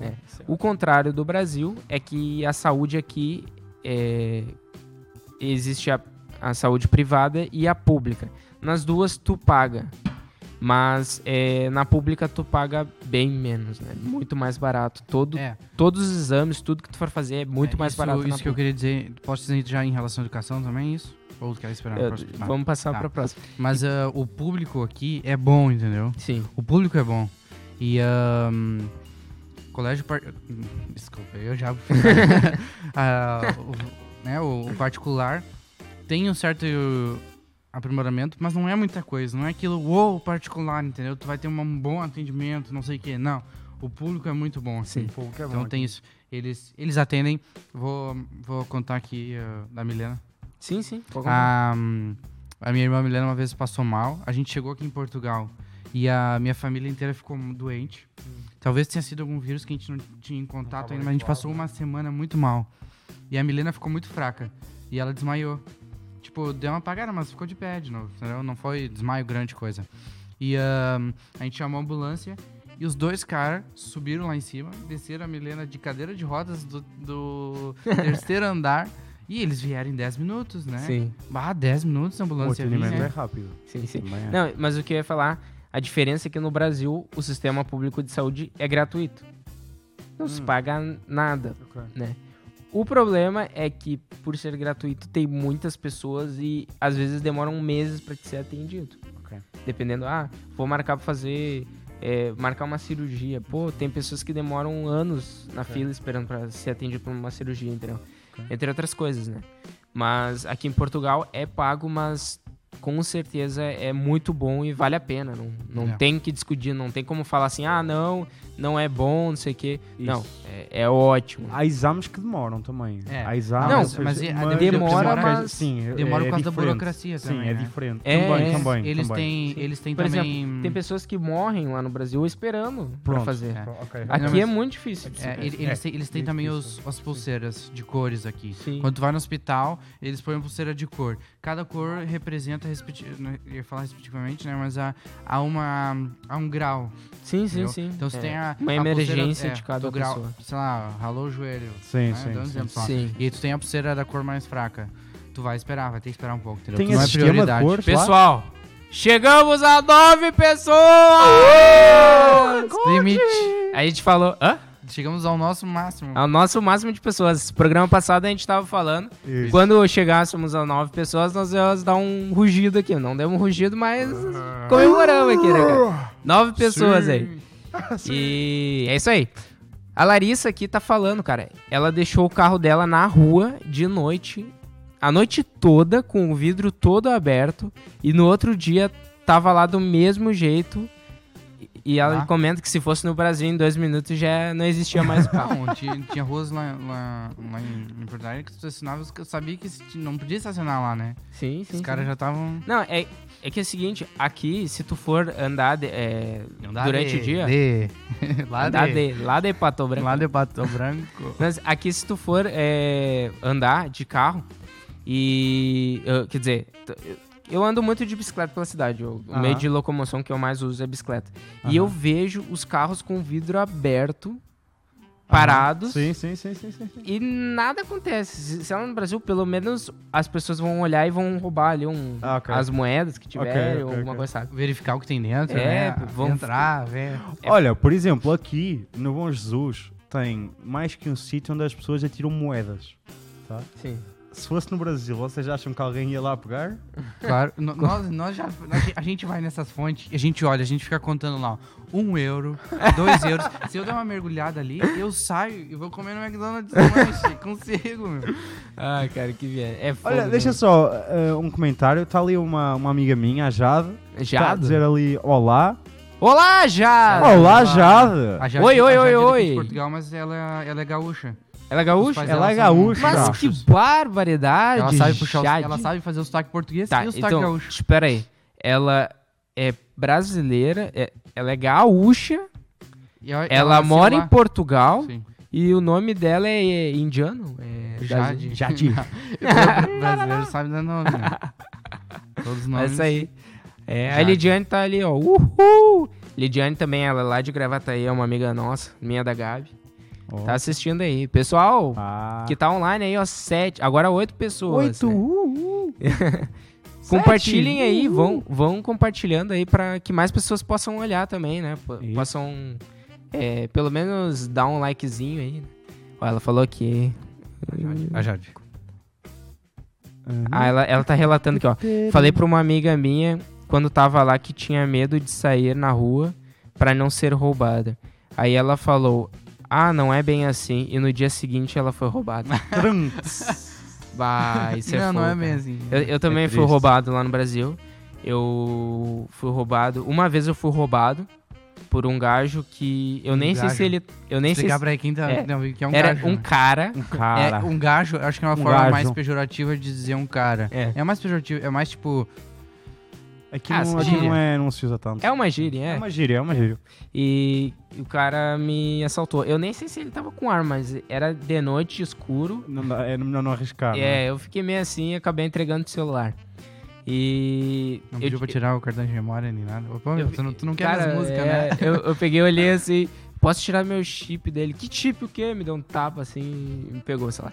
É. O contrário do Brasil é que a saúde aqui é, existe a, a saúde privada e a pública. Nas duas tu paga, mas é, na pública tu paga bem menos, né? Muito mais barato. Todo, É. Todos os exames, tudo que tu for fazer é muito É, mais isso, barato. Isso que eu queria dizer, posso dizer já em relação à educação também, isso? Ou quer esperar? Eu-? Ah, vamos passar tá. pra próxima. Mas ah, o público aqui é bom, entendeu? Sim. O público é bom. E ahn, colégio par... desculpa, eu já Ah, o, né, o, o particular tem um certo aprimoramento, mas não é muita coisa, não é aquilo uou particular, entendeu? Tu vai ter um bom atendimento, não sei o quê. Não, o público é muito bom, assim. Sim. Pô, que é bom Então aqui. tem isso. Eles, eles atendem. Vou, vou contar aqui ah, da Milena. Sim, sim. A, hum, a minha irmã Milena uma vez passou mal. A gente chegou aqui em Portugal e a minha família inteira ficou doente. Talvez tenha sido algum vírus que a gente não tinha em contato ainda, mas a gente passou uma semana muito mal. E a Milena ficou muito fraca. E ela desmaiou. Tipo, deu uma apagada, mas ficou de pé de novo, entendeu? Não foi desmaio grande coisa. E ahn, a gente chamou a ambulância e os dois caras subiram lá em cima, desceram a Milena de cadeira de rodas do, do terceiro andar. E eles vieram em 10 minutos, né? Sim, Bah, 10 minutos a O ambulância atendimento é rápido. sim, sim. Também é. Não, mas o que eu ia falar, a diferença é que no Brasil o sistema público de saúde é gratuito. Não se Hum. paga nada. Ok. né? O problema é que, por ser gratuito, tem muitas pessoas e às vezes demoram meses para ser atendido. Ok. Dependendo, ah, vou marcar pra fazer. é, marcar uma cirurgia. Pô, tem pessoas que demoram anos na fila esperando para ser atendido por uma cirurgia, entendeu? Entre outras coisas, né? Mas aqui em Portugal é pago, mas com certeza é muito bom e vale a pena. Não, não É. tem que discutir, não tem como falar assim, ah, não, não é bom, não sei o quê. Não, Isso. é, é ótimo. Há exames que demoram também. É. Há exames. Não, seja, mas é- mas demora, demora, mas- sim, é- Demora é por causa da burocracia Sim, também, é né? diferente. É, também, é. também. Eles também. têm, Sim. eles têm Por também... Tem pessoas que morrem lá no Brasil esperando pra Pronto. fazer. É. Ok. Aqui Não, mas- é muito difícil. É, eles, É, têm, eles têm também os, as pulseiras de cores aqui. Sim. Quando tu vai no hospital, eles põem pulseira de cor. Cada cor representa, respeti- não ia falar respectivamente, né? Mas há, há, uma, há um grau. Sim, sim, entendeu? sim. Então você É. tem a. Uma a pulseira, emergência é, de cada grau, pessoa. Sei lá, ralou o joelho. Sim, né? sim, um sim, exemplo só. Sim. E aí tu tem a pulseira da cor mais fraca. Tu vai esperar, vai ter que esperar um pouco, entendeu? Tem Tu não é esse esquema de prioridade. lá? Pessoal, chegamos a nove pessoas! Limite. A gente falou. Hã? Chegamos ao nosso máximo. Ao nosso máximo de pessoas. Programa passado a gente tava falando. Isso. Quando chegássemos a nove pessoas, nós íamos dar um rugido aqui. Não demos um rugido, mas comemoramos aqui, né, cara? Nove pessoas aí. E é isso aí. A Larissa aqui tá falando, cara. Ela deixou o carro dela na rua de noite, a noite toda, com o vidro todo aberto. E no outro dia tava lá do mesmo jeito. E ela Ah. comenta que se fosse no Brasil em dois minutos já não existia mais o carro. Não, tinha, tinha ruas lá, lá, lá em, em Porto Alegre que tu estacionava, eu sabia que não podia estacionar lá, né? sim, sim. Os caras já estavam. Não, é, é que é o seguinte, aqui, se tu for andar de- é, durante o dia. De, lá andar de, de, lá de Pato Branco. Lá de Pato Branco. Mas aqui, se tu for é, andar de carro, e. quer dizer, eu- ando muito de bicicleta pela cidade. o Aham. meio de locomoção que eu mais uso é bicicleta. E eu vejo os carros com o vidro aberto, parados. Sim, sim, sim, sim, sim. sim. E nada acontece. Se, ela no Brasil, pelo menos as pessoas vão olhar e vão roubar ali um, Ah, as moedas que tiverem, ok, ou alguma coisa, sabe? Verificar o que tem dentro, É, né? vamos- entrar, ver. É- Olha, por exemplo, aqui no Bom Jesus tem mais que um sítio onde as pessoas atiram moedas. Tá? Sim. Se fosse no Brasil, vocês acham que alguém ia lá pegar? Claro, nós, nós já. nós- a gente vai nessas fontes, a gente olha, a gente fica contando lá, ó, um euro, dois euros. Se eu der uma mergulhada ali, eu saio e vou comer no McDonald's lanche. Consigo, meu. Ah, cara, que viagem. É foda, Olha, deixa só eh, um comentário. Está ali uma, uma amiga minha, a Jade. Está a Jade? dizer ali olá. Olá, Jade! Olá, a- Jade! A Jade- Oi, oi, a Jade oi, é oi. de Portugal, mas ela, ela é gaúcha. Ela é Os gaúcha? Ela dela é gaúcha. Mas gaúchos. que barbaridade, Ela sabe puxar, o- Jade. ela sabe fazer o sotaque português Tá, e o sotaque então, gaúcho. espera aí. Ela é brasileira, é- ela é gaúcha, ela, ela, mora lá. em Portugal Sim. e o nome dela é, indiano? É Jade. Jade. O brasileiro sabe dar nome, né? Todos os É nomes. isso aí. É, a. Lidiane tá ali, ó. Uhul! Lidiane também, ela é lá de Gravataí, é uma amiga nossa, minha da Gabi. Ó. Tá assistindo aí. Pessoal, Ah. que tá online aí, ó, sete, agora oito pessoas. Oito. né? Uh, uh. Compartilhem aí, Uh, vão, vão compartilhando aí pra que mais pessoas possam olhar também, né? P-. Possam, é, pelo menos, dar um likezinho aí. né? Ó, ela falou que... A Jade. Ah, ela, ela tá relatando aqui, ó. Falei pra uma amiga minha, quando tava lá, que tinha medo de sair na rua pra não ser roubada. Aí ela falou, ah, não é bem assim. E no dia seguinte ela foi roubada. bah, isso é não, não fogo, é bem cara. assim. Eu, eu também fui triste. roubado lá no Brasil. Eu fui roubado. Uma vez eu fui roubado por um gajo que. Eu Um nem sei gajo? se ele. Eu nem sei Explicar se. pra quem tá. É. Não, que é um Era gajo, um né? cara. Um cara. É, um gajo, acho que é uma Um forma gajo. mais pejorativa de dizer um cara. É. É mais pejorativo, é mais tipo. Aqui, Ah, não, aqui gíria. não, é, não se usa tanto. É uma gíria, É é. uma gíria, é uma gíria. E o cara me assaltou. Eu nem sei se ele tava com arma, mas era de noite, escuro. Não, é melhor não arriscar. É, eu fiquei meio assim e acabei entregando o celular. E. Não eu- pediu pra tirar o cartão de memória nem nada. Meu, eu- tu, não, tu não quer Cara, mais música, é, né? Eu, eu peguei, olhei assim, posso tirar meu chip dele? Que chip o quê? Me deu um tapa assim e me pegou, sei lá.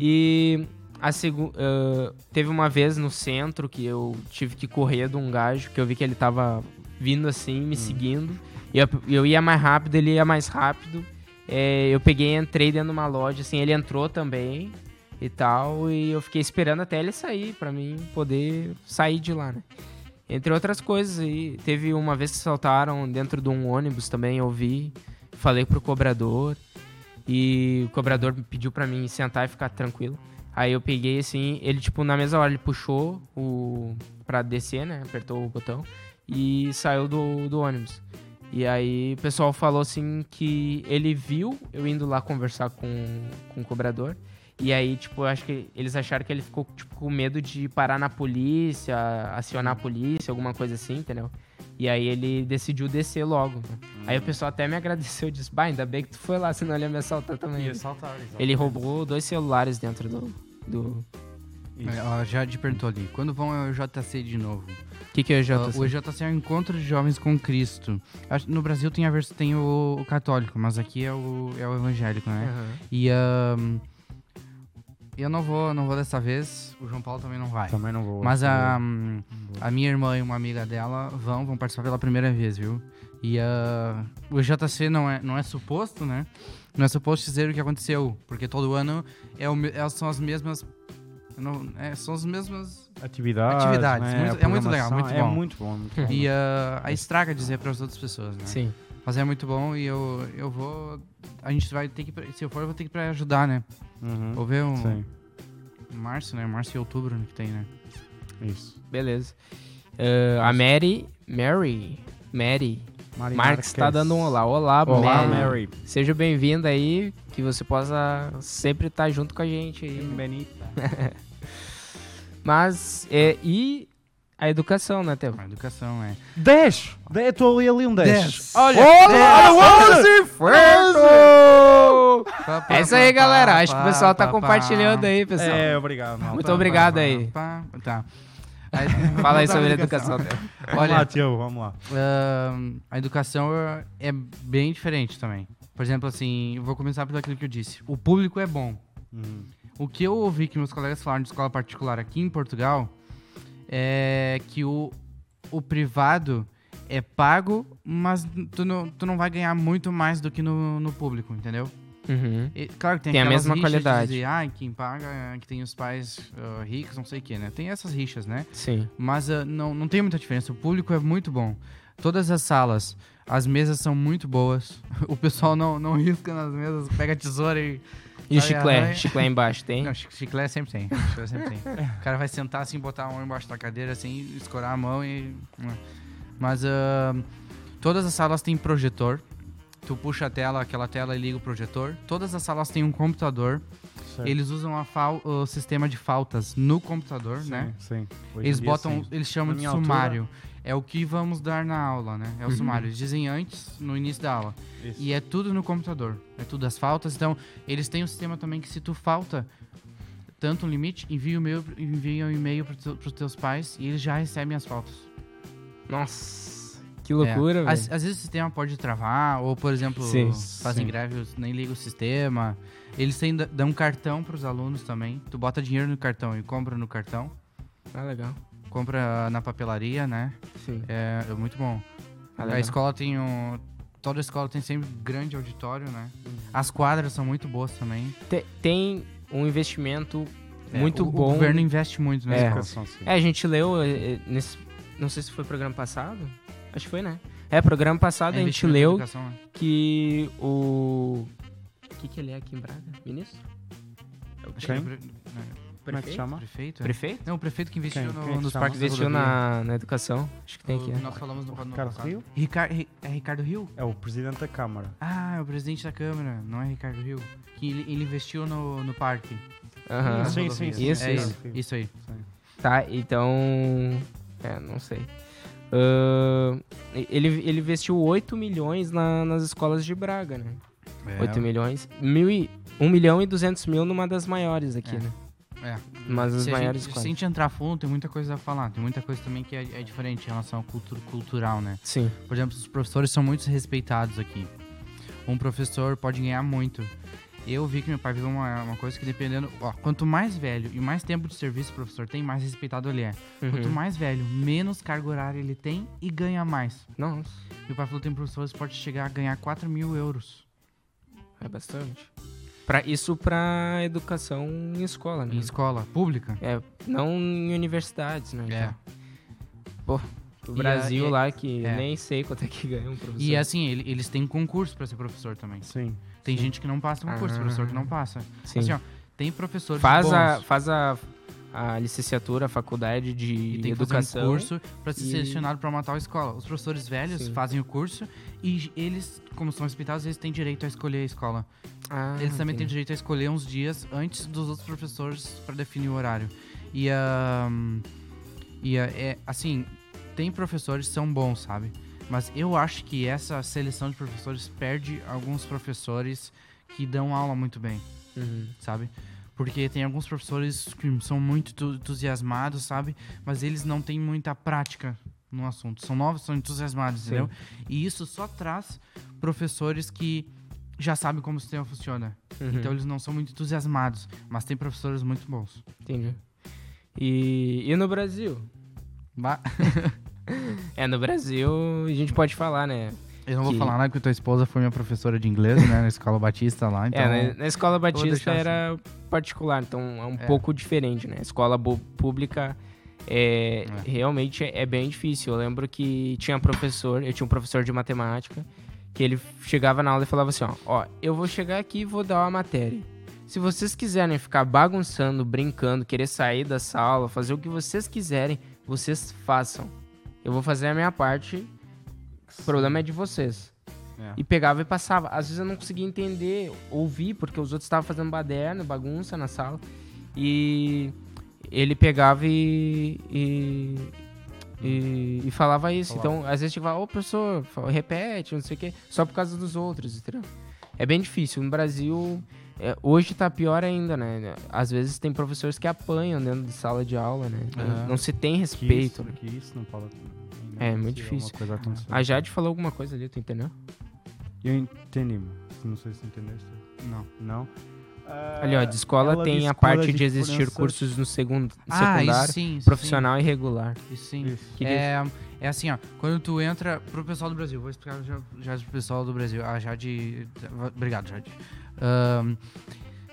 E ah, teve uma vez no centro que eu tive que correr de um gajo, que eu vi que ele tava vindo assim, me seguindo. E eu, eu ia mais rápido, ele ia mais rápido. É, eu peguei e entrei dentro de uma loja, assim, ele entrou também e tal, e eu fiquei esperando até ele sair, pra mim poder sair de lá, né? Entre outras coisas aí, teve uma vez que saltaram dentro de um ônibus também, eu vi, falei pro cobrador, e o cobrador me pediu pra mim sentar e ficar tranquilo. Aí eu peguei assim, ele tipo, na mesma hora ele puxou o pra descer, né, apertou o botão, e saiu do, do ônibus. E aí o pessoal falou assim que ele viu eu indo lá conversar com, com o cobrador. E aí, tipo, acho que eles acharam que ele ficou, tipo, com medo de parar na polícia, acionar a polícia, alguma coisa assim, entendeu? E aí ele decidiu descer logo. né? Aí o pessoal até me agradeceu, disse, bah, ainda bem que tu foi lá, senão ele ia me assaltar também. Ele roubou dois celulares dentro do... do... É, já te perguntou ali. Quando vão ao JC de novo? O que que é o JC? O JC é o Encontro de Jovens com Cristo. Acho- No Brasil tem, a vers- tem o, o católico, mas aqui é o, é o evangélico, né? Aham. E ahn, eu não vou, não vou dessa vez. O João Paulo também não vai. Também não vou. Mas a, vou. a minha irmã e uma amiga dela vão, vão participar pela primeira vez, viu? E ah, o JC não é, não é suposto, né? Não é suposto dizer o que aconteceu, porque todo ano é o é- são as mesmas. Não, é, são as mesmas. Atividades. Atividades, né, muito- é muito legal, muito programação, bom. É muito bom. Muito bom. E ah, a estraga dizer para as outras pessoas, né? Sim. Mas é muito bom e eu, eu vou. A gente vai ter que. Se eu for, eu vou ter que ir pra ajudar, né? Uhum. Vou ver um. Sim, Março, né? Março e outubro né, que tem, né? isso. Beleza. Ah, a Mary... Mary... Mary... Mari Marques tá Marques. dando um olá. Olá, Olá, Mary. Mary. Seja bem-vindo aí, que você possa sempre estar junto com a gente aí. Benita. Mas, é, e a educação, né, Teo? A educação, é. 10! Estou ali, ali um 10. Dez. Olha, Olha, olha, É isso aí, galera. Acho que o pessoal tá compartilhando aí, pessoal. É, obrigado. Muito obrigado aí. Tá. Fala aí sobre a pra educação, Teo. Vamos Olha, lá, tio, vamos lá. ahn, a educação é- bem diferente também. Por exemplo, assim, eu vou começar pelo aquilo que eu disse. O público é bom. Uhum. O que eu ouvi que meus colegas falaram de escola particular aqui em Portugal é que o, o privado é pago, mas tu não, tu não vai ganhar muito mais do que no, no público, entendeu? Uhum. E, claro que tem, Tem a mesma de qualidade. dizer, ah, quem paga é que tem os pais ah, ricos, não sei o que, né? Tem essas rixas, né? Sim. Mas ah, não, não tem muita diferença. O público é muito bom. Todas as salas, as mesas são muito boas. O pessoal não, não risca nas mesas, pega a tesoura e. E o chiclé? Chiclé embaixo tem? Não, chi- chiclete sempre tem. Chiclete sempre tem. O cara vai sentar assim, botar a mão embaixo da cadeira, assim, escorar a mão e. Mas ah, todas as salas têm projetor. Tu puxa a tela, aquela tela e liga o projetor. Todas as salas têm um computador. Certo. Eles usam a fal- o sistema de faltas no computador, Sim, né? Sim. Hoje Eles botam, sim. eles chamam de minha altura- sumário. É o que vamos dar na aula, né? É o Uhum. sumário. Eles dizem antes, no início da aula. Isso. E é tudo no computador. É tudo as faltas. Então, eles têm um sistema também que se tu falta tanto um limite, envia o e-mail, envia um e-mail para os teus pais e eles já recebem as faltas. Nossa, que loucura, É. velho. Às, às vezes o sistema pode travar, ou, por exemplo, Sim, fazem sim. greve, nem liga o sistema. Eles têm, dão cartão para os alunos também. Tu bota dinheiro no cartão e compra no cartão. Ah, legal. Compra na papelaria, né? Sim. É, é muito bom. Ah, a escola tem um... Toda escola tem sempre grande auditório, né? As quadras são muito boas também. Te- Tem um investimento É, muito o, bom. O governo investe muito nessa É. Educação, sim. É, a gente leu eh, eh, nesse. Não sei se foi programa passado. Acho que foi, né? É, programa passado a gente leu educação, né? que o. O que, que ele é aqui em Braga? Ministro? É o Acho que é Como é que chama? Prefeito? é? Prefeito? Não, o prefeito que investiu Quem? no- Quem é que nos parques Investiu na, na educação. Acho que tem O- aqui. é. Nós falamos no, Ricardo. Rio? É Ricardo Rio? É o presidente da Câmara. Ah, é o presidente da Câmara, não é Ricardo Rio. Que ele, ele investiu no, no parque. Aham. Sim, sim, sim. Isso, é isso. isso. Isso aí. Tá, então. É, não sei. Ahn, ele, ele investiu 8 milhões na- nas escolas de Braga, né? É, 8 milhões. Mil e, 1 milhão e 200 mil numa das maiores aqui, É. né? É. Mas as Se a, maiores gente, escolas. se a gente entrar a fundo, tem muita coisa a falar. Tem muita coisa também que é, é diferente em relação ao cultura cultural, né? Sim. Por exemplo, os professores são muito respeitados aqui. Um professor pode ganhar muito. Eu vi que meu pai viu uma, uma coisa que dependendo... Ó, quanto mais velho e mais tempo de serviço o professor tem, mais respeitado ele é. Quanto Uhum. mais velho, menos carga horária ele tem e ganha mais. Nossa, Meu pai falou que tem professores que pode chegar a ganhar 4 mil euros é bastante. Pra, isso pra educação em escola, né? em escola pública. É, não em universidades, né? É. Pô, o Brasil a- lá que é. nem sei quanto é que ganha um professor. E assim, ele- eles têm concurso pra ser professor também. Sim. Tem gente que não passa concurso, Ah. professor que não passa. Sim. Assim, ó, tem professores faz a, faz a, a licenciatura, a faculdade de tem educação. fazer um curso pra ser e- selecionado pra uma tal escola. Os professores velhos Sim. fazem o curso e eles, como são respeitados, eles têm direito a escolher a escola. Ah, eles também têm direito a escolher uns dias antes dos outros professores pra definir o horário. E, ahn, e ah, é, assim, tem professores que são bons, sabe? Mas eu acho que essa seleção de professores perde alguns professores que dão aula muito bem Uhum. sabe? Porque tem alguns professores que são muito tu- entusiasmados, sabe? Mas eles não têm muita prática no assunto. São novos, são entusiasmados, Sim. entendeu? E isso só traz professores que já sabem como o sistema funciona. Uhum. Então eles não são muito entusiasmados, mas tem professores muito bons. Entendi. E, e no Brasil? Ba- É, no Brasil a gente pode falar, né? Eu não vou Que- falar nada porque tua esposa foi minha professora de inglês, né? Na escola batista lá, então... é, na, escola vou batista assim. era particular, então é um É. pouco diferente, né? A escola pública é, É. realmente é, é bem difícil. Eu lembro que tinha professor, eu tinha um professor de matemática, que ele chegava na aula e falava assim, ó, ó, eu vou chegar aqui e vou dar uma matéria. Se vocês quiserem ficar bagunçando, brincando, querer sair da sala, fazer o que vocês quiserem, vocês façam. Eu vou fazer a minha parte, o problema é de vocês. É. E pegava e passava. Às vezes eu não conseguia entender, ouvir, porque os outros estavam fazendo baderna, bagunça na sala. E ele pegava e. e, e- e falava isso. Então, às vezes que falar, ô professor, repete, não sei o quê, só por causa dos outros, entendeu? É bem difícil. No Brasil, é, hoje tá pior ainda, né? Às vezes tem professores que apanham dentro de sala de aula, né? Não- Aham. Não se tem Que respeito. isso, né? que isso não. É, não muito possível difícil. A Jade falou alguma coisa ali, tu entendeu? Eu entendi, não sei se entendeste. Não. Não? Ah, Ali, ó, de escola ela tem disse a qual parte a de existir cursos no segundo, Ah, secundário, isso sim. Isso profissional e regular. Sim. Isso sim. Isso. Que É, é assim, ó. Quando tu entra pro pessoal do Brasil, vou explicar já, já pro pessoal do Brasil. Ah, Jade. Obrigado, Jade.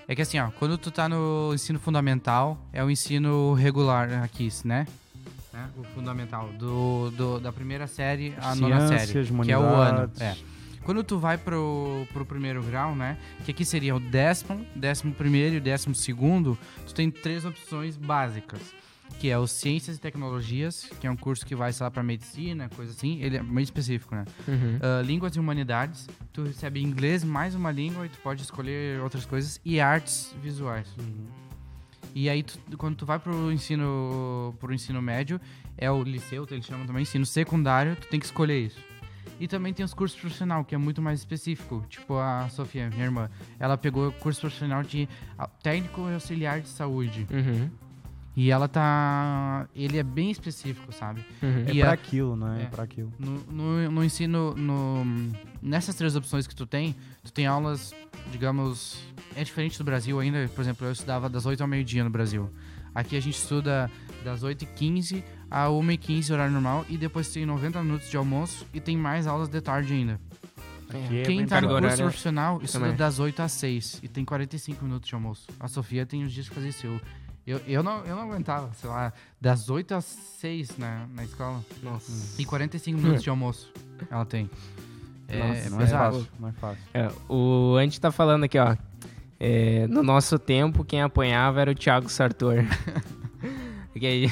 É que assim, ó, quando tu tá no ensino fundamental, é o ensino regular aqui, né? Né? O fundamental. Do, do- da primeira série à nona série. Que é o ano. É. Quando tu vai pro, pro primeiro grau, né? Que aqui seria o décimo, décimo primeiro e o décimo segundo, tu tem três opções básicas. Que é o Ciências e Tecnologias, que é um curso que vai, sei lá, pra medicina, coisa assim. Ele é meio específico, né? Uhum. Ah, línguas e Humanidades, tu recebe inglês mais uma língua e tu pode escolher outras coisas. E artes visuais. Uhum. E aí, tu- quando tu vai pro ensino, pro ensino médio, é o liceu, eles chamam também ensino secundário, tu tem que escolher isso. E também tem os cursos profissional, que é muito mais específico. Tipo a Sofia, minha irmã, ela pegou o curso profissional de ah, técnico e auxiliar de saúde. Uhum. E ela tá. Ele é bem específico, sabe? Uhum. É E pra a- aquilo, não é? é. É pra aquilo. No, no, no ensino. No, nessas três opções que tu tem, tu tem aulas, digamos. É diferente do Brasil ainda. Por exemplo, eu estudava das 8 ao meio-dia no Brasil. Aqui a gente estuda das 8h15 a 1h15, horário normal, e depois tem 90 minutos de almoço e tem mais aulas de tarde ainda. Aqui é Quem tá no curso horária profissional estuda também. das 8 às 6 e tem 45 minutos de almoço. A Sofia tem os dias que fazer isso. Eu, Eu, eu, não, eu não aguentava, sei lá, das 8 às 6 na, na escola. Nossa. E 45 minutos de almoço ão tem. É, Nossa, é é pesado. fácil, é fácil. É, o Andy tá falando aqui, ó. É, no nosso tempo, quem apanhava era o Thiago Sartor. Porque aí,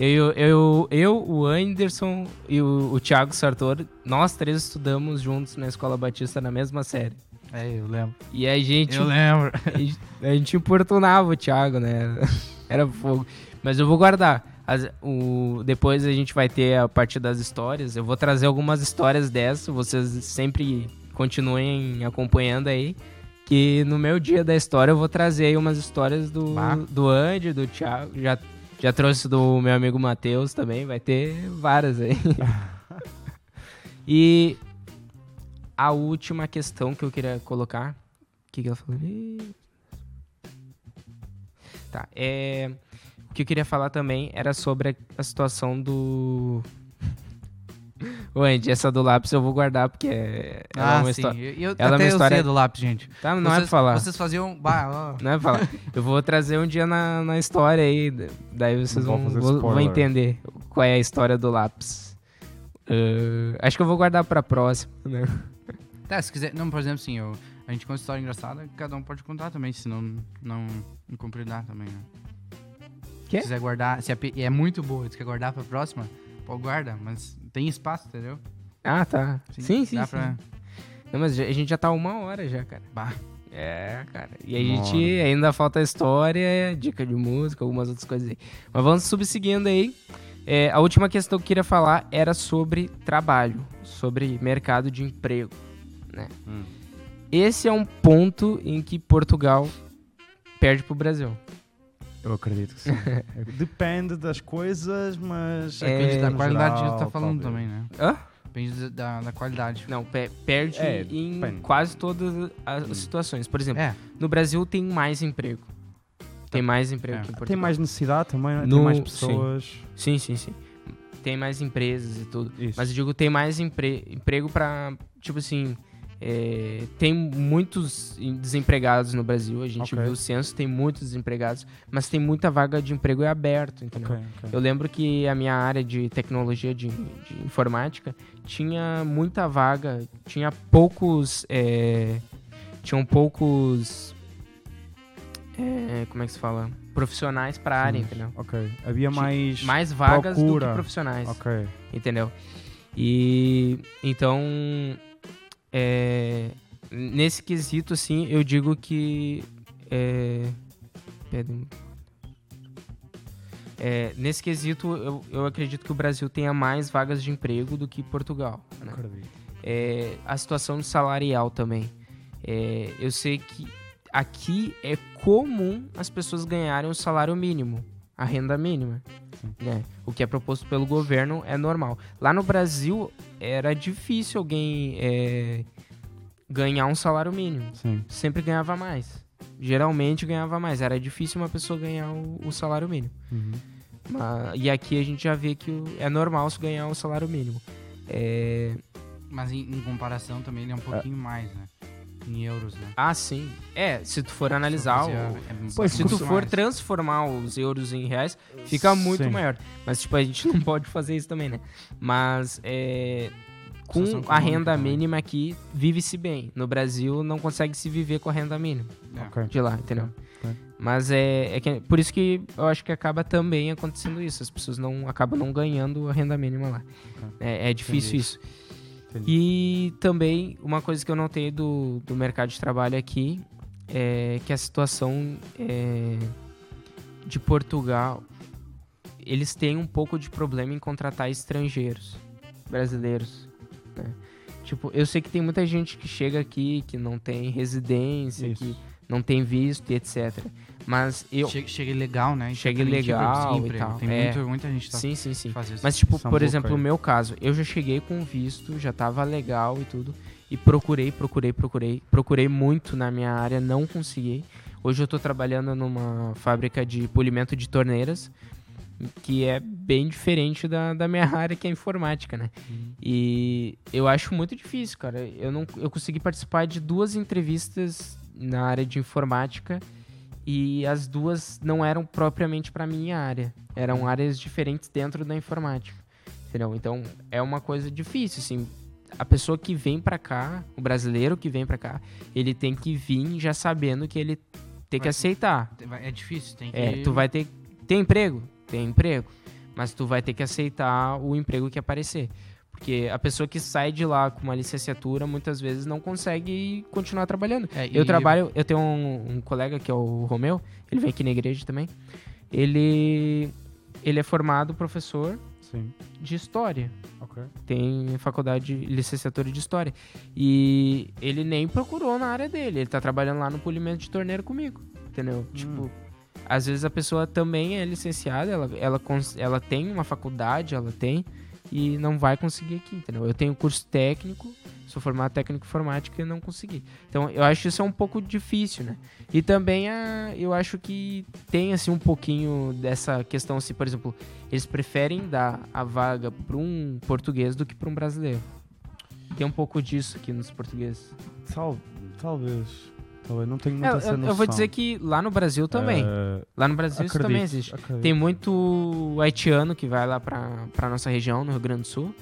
eu, eu, eu, o Anderson e o, o Thiago Sartor, nós três estudamos juntos na Escola Batista na mesma série. É, eu lembro. E a gente, Eu lembro. a gente, a gente importunava o Thiago, né? Era fogo. Mas eu vou guardar. As- o, depois a gente vai ter a parte das histórias. Eu vou trazer algumas histórias dessas. Vocês sempre continuem acompanhando aí. Que no meu dia da história eu vou trazer aí umas histórias do, Bah. do Andy, do Thiago. Já, já trouxe do meu amigo Matheus também. Vai ter várias aí. e a última questão que eu queria colocar. O que, que ela falou? Tá, é. O que eu queria falar também era sobre a, situação do. Ô, Andy, essa do lápis eu vou guardar porque é, ela é Ah, uma sim. história. Eu, eu, ela é uma até eu história- sei do lápis, gente. Tá, não é vocês, pra falar. Vocês faziam... Bah, ó. Não é pra falar. Eu vou trazer um dia na, na história aí. Daí vocês vão, vão, vão entender qual é a história do lápis. Ah, acho que eu vou guardar pra próxima, né? Tá, se quiser... Não, por exemplo, assim, eu, a gente conta história engraçada, cada um pode contar também, se não, não, compridar também, né? Quê? Se quiser guardar... Se é, muito boa, se quer guardar pra próxima, pô, guarda, mas tem espaço, entendeu? Ah, tá. Sim, sim, Dá sim. pra... Não, mas a gente já tá uma hora já, cara. Bah, É, cara. E a gente ainda falta história, dica de música, algumas outras coisas aí. Mas vamos subseguindo aí. É, a última questão que eu queria falar era sobre trabalho, sobre mercado de emprego. Né? Hum. Esse é um ponto em que Portugal perde pro Brasil. Eu acredito que sim. Depende das coisas, mas. É, depende da no qualidade que geral, tu tá falando talvez. também, né? Hã? Depende da, da qualidade. Não, pe- perde É, em depende. quase todas as Hum. situações. Por exemplo, É, no Brasil tem mais emprego. Tem mais emprego É. que em Portugal. Tem mais necessidade também, né? No- tem mais sim. pessoas. Sim, sim, sim. Tem mais empresas e tudo. Isso. Mas eu digo, tem mais empre- emprego pra. Tipo assim. É, tem muitos em- desempregados no Brasil. A gente Ok. viu o censo, tem muitos desempregados. Mas tem muita vaga de emprego aberto, entendeu? Ok, ok. Eu lembro que a minha área de tecnologia, de, de informática, tinha muita vaga. Tinha poucos. é, tinham poucos. é, como é que se fala? Profissionais pra área, Sim. entendeu? Ok. Havia mais. Mais vagas do procura. que profissionais Ok. entendeu? E então, é, nesse quesito, assim, eu digo que é. É, nesse quesito, eu, eu acredito que o Brasil tenha mais vagas de emprego do que Portugal. né? É, a situação salarial também. É, eu sei que aqui é comum as pessoas ganharem o salário mínimo, a renda mínima. né? O que é proposto pelo governo é normal. Lá no Brasil era difícil alguém é, ganhar um salário mínimo. Sim. Sempre ganhava mais. Geralmente ganhava mais. Era difícil uma pessoa ganhar o, o salário mínimo. Uhum. Mas- e aqui a gente já vê que o- é normal se ganhar o salário mínimo. É, mas em, em comparação também ele é um pouquinho mais, né? Em euros, né? Ah, sim. É, se tu for analisar, o- É, Pois, se tu for mais. transformar os euros em reais, fica muito Sim. maior. Mas, tipo, a gente não pode fazer isso também, né? Mas, é, com a renda também. mínima aqui, vive-se bem. No Brasil, não consegue se viver com a renda mínima É. De lá, entendeu? Mas é, é que- por isso que eu acho que acaba também acontecendo isso. As pessoas não acabam não ganhando a renda mínima lá. É, é difícil Entendi. isso. Entendi. E também, uma coisa que eu notei do, do mercado de trabalho aqui é que a situação é, de Portugal, eles têm um pouco de problema em contratar estrangeiros, brasileiros. né? Tipo, eu sei que tem muita gente que chega aqui que não tem residência, Isso. que não tem visto e etc. Mas eu. Chega legal, né? Independente de legal e tal, Tem é. muito, muita gente tá Sim, sim, sim. Mas, tipo, por exemplo, o meu caso, eu já cheguei com visto, já tava legal e tudo, e procurei, procurei, procurei, procurei muito na minha área, não consegui. Hoje eu tô trabalhando numa fábrica de polimento de torneiras, que é bem diferente da, da minha área, que é informática, né? E eu acho muito difícil, cara. Eu não eu consegui participar de duas entrevistas na área de informática e as duas não eram propriamente para minha área. Eram áreas diferentes dentro da informática. Entendeu? Então é uma coisa difícil, assim. A pessoa que vem para cá, o brasileiro que vem para cá, ele tem que vir já sabendo que ele tem que Vai- aceitar. É difícil, tem que. É, tu vai ter. Tem emprego? Tem emprego. Mas tu vai ter que aceitar o emprego que aparecer. Porque a pessoa que sai de lá com uma licenciatura muitas vezes não consegue continuar trabalhando. É, Eu e- trabalho, eu tenho um, um colega que é o Romeu, ele vem aqui na igreja também. Ele, ele é formado professor Sim. de história. Ok. Tem faculdade, licenciatura de história. E ele nem procurou na área dele. Ele tá trabalhando lá no polimento de torneiro comigo. Entendeu? Tipo, às vezes a pessoa também é licenciada, ela, ela, ela tem uma faculdade, ela tem, e não vai conseguir aqui, entendeu? Eu tenho curso técnico, sou formado técnico informática e não consegui. Então, eu acho isso é um pouco difícil, né? E também a, eu acho que tem, assim, um pouquinho dessa questão, assim, por exemplo, eles preferem dar a vaga para um português do que para um brasileiro. Tem um pouco disso aqui nos portugueses. Tal, talvez. Talvez. Não É, muita eu, eu vou dizer que lá no Brasil também. Eh, Lá no Brasil isso também acredito, existe. acredito. Tem muito haitiano que vai lá pra, pra nossa região, no Rio Grande do Sul.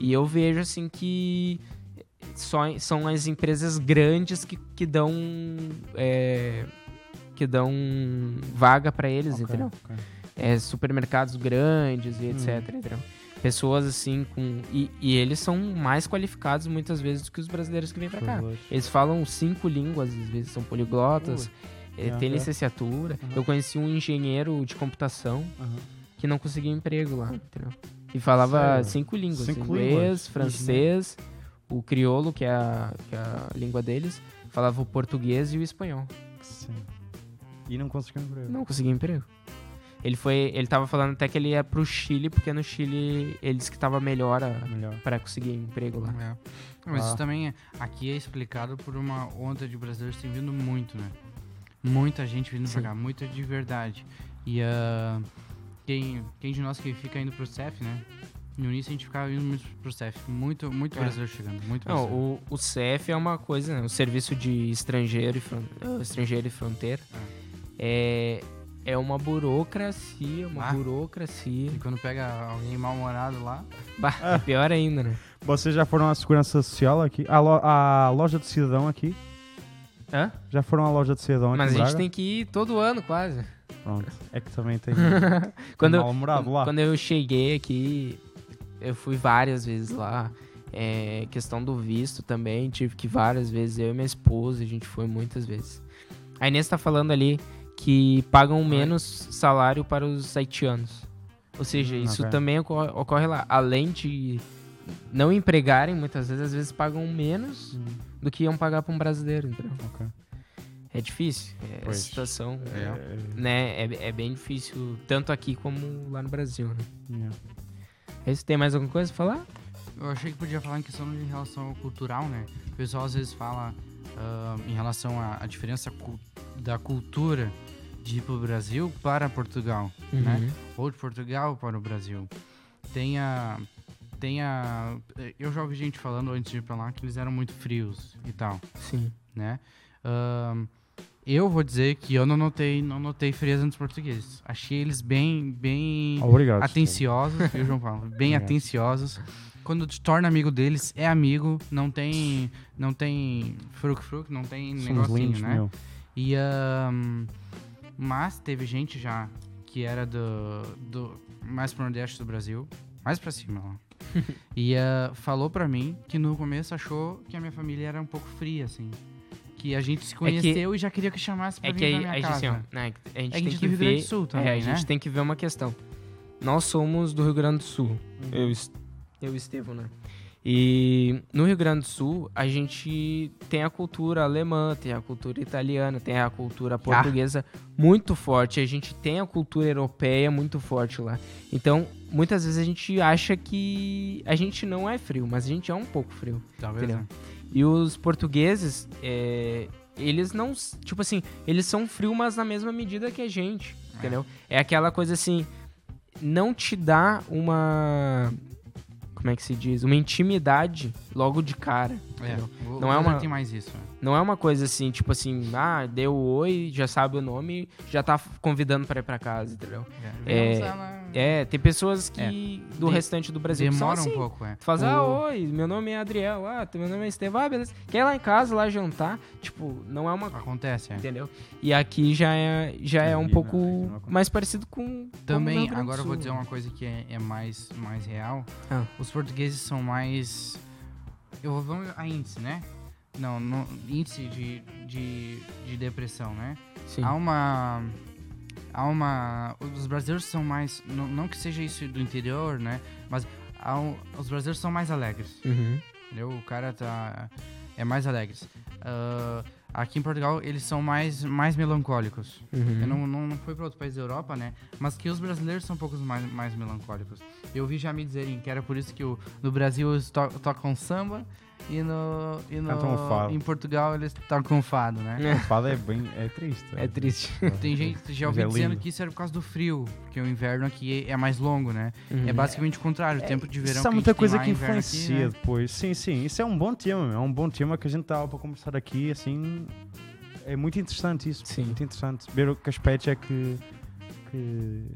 E eu vejo, assim, que só, são as empresas grandes que, que dão... é, que dão vaga pra eles, Ok, entendeu? ok. É, supermercados grandes e etc, entendeu? Pessoas, assim, com... E, e eles são mais qualificados, muitas vezes, do que os brasileiros que vêm pra cá. Eles falam cinco línguas, às vezes são poliglotas, eh, é, tem é. licenciatura. Aham. Eu conheci um engenheiro de computação Aham. que não conseguia emprego lá, entendeu? E falava Sério? cinco línguas, Cinco inglês, línguas? francês, o crioulo, que é, a, que é a língua deles, falava o português e o espanhol. Sim. E não conseguiu emprego. Não conseguia emprego. Ele foi, ele tava falando até que ele ia pro Chile, porque no Chile ele disse que tava melhor a, Melhor. pra conseguir emprego lá. É. Mas Ah. isso também é, aqui é explicado por uma onda de brasileiros que tem vindo muito, né? Muita gente vindo Sim. pra cá, muita de verdade. E ah, quem, quem de nós que fica indo pro CEF, né? No início a gente ficava indo muito pro CEF. Muito, muito É. brasileiro chegando, muito Não, brasileiro. o, o CF é uma coisa, né? O Serviço de Estrangeiro e, Fron- eh, estrangeiro e Fronteira. É, é uma burocracia, uma Ah. burocracia. E quando pega alguém mal-humorado lá, Bah, é pior ainda, né? Vocês já foram à Segurança Social aqui? À, lo- à loja de cidadão aqui? Hã? Já foram à loja de cidadão aqui Mas em a gente Braga? tem que ir todo ano, quase. Pronto. É que também tem Quando, eu- mal-humorado lá. quando eu cheguei aqui, eu fui várias vezes lá. É, questão do visto também, tive que ir várias vezes. Eu e minha esposa, a gente foi muitas vezes. A Inês tá falando ali que pagam menos salário para os haitianos. Ou seja, Hum, isso ok. também ocorre, ocorre lá. Além de não empregarem, muitas vezes, às vezes pagam menos Hum, do que iam pagar para um brasileiro, entendeu? ok. É difícil. É, a situação É. É, né, é, é bem difícil, tanto aqui como lá no Brasil, né? é. É isso, tem mais alguma coisa pra falar? eu achei que podia falar em questão de relação ao cultural, né? O pessoal às vezes fala ah, em relação à, à diferença cu- da cultura de ir pro Brasil para Portugal, né? ou de Portugal para o Brasil. Tem a. Tem a. Eu já ouvi gente falando antes de ir pra lá que eles eram muito frios e tal, Sim. né? Ahn, eu vou dizer que eu não notei, não notei frieza nos portugueses. Achei eles bem, bem Obrigado. atenciosos, viu, João Paulo? Bem Obrigado. atenciosos. Quando te torna amigo deles, é amigo, não tem. Não tem fruc-fruc, não tem Somos negocinho, lindos, né? meu. E, ahn, mas teve gente já que era do, do mais pro nordeste do Brasil, mais pra cima lá. e ah, falou pra mim que no começo achou que a minha família era um pouco fria, assim. Que a gente se conheceu e já queria que chamasse pra É vir que pra a, minha a gente, casa. assim, ó, né, a gente É que tem gente que ver. do Sul é, também, a gente né? tem que ver uma questão. Nós somos do Rio Grande do Sul. Eu, es- eu e Estevão, né? E no Rio Grande do Sul, a gente tem a cultura alemã, tem a cultura italiana, tem a cultura portuguesa muito forte. A gente tem a cultura europeia muito forte lá. Então, muitas vezes a gente acha que a gente não é frio, mas a gente é um pouco frio. Talvez, né? E os portugueses, é, eles não. Tipo assim, eles são frios, mas na mesma medida que a gente. Entendeu? É aquela coisa assim. Não te dá uma. Como é que se diz? Uma intimidade logo de cara. É, o- Não o é uma- tem mais isso. né? Não é uma coisa assim, tipo assim, ah, deu oi, já sabe o nome, já tá convidando pra ir pra casa, entendeu? É, ela- É, tem pessoas que do De- restante do Brasil que são Demora assim. um pouco, é. Faz, ah, O- oi, meu nome é Adriel, ah, meu nome é Estevão, ah, beleza. Quer ir lá em casa, lá jantar? Tipo, não é uma... Acontece, é. Entendeu? E aqui já é, já é um Aqui não, pouco não acontece. mais parecido com... com Também, do agora eu vou dizer uma coisa que é, é mais, mais real. Ah. Os portugueses são mais. Eu vou vamos a índice, né? Não, no, índice de, de, de depressão, né? Sim. Há uma. Há uma. Os brasileiros são mais. Não, não que seja isso do interior, né? Mas há um- os brasileiros são mais alegres. Uhum. Entendeu? O cara tá. É mais alegres. Ah, aqui em Portugal, eles são mais, mais melancólicos. Uhum. Eu não, não, não fui para outro país da Europa, né? Mas que os brasileiros são um pouco mais, mais melancólicos. Eu vi já me dizerem que era por isso que o, no Brasil eles to, tocam samba e no, e no fado. em Portugal eles tocam fado, né? O fado é bem. É triste. É triste. Tem gente que já ouvi é dizendo lindo. que isso era por causa do frio, porque o inverno aqui é mais longo, né? É Uhum. basicamente o contrário, o tempo de verão Isso a muita coisa que inverno aqui, influencia né? depois. Sim, sim. Isso é um bom tema, é um bom tema que a gente estava para conversar aqui, assim. É muito interessante isso. Sim. Muito interessante. Ver o que aspectos é que. que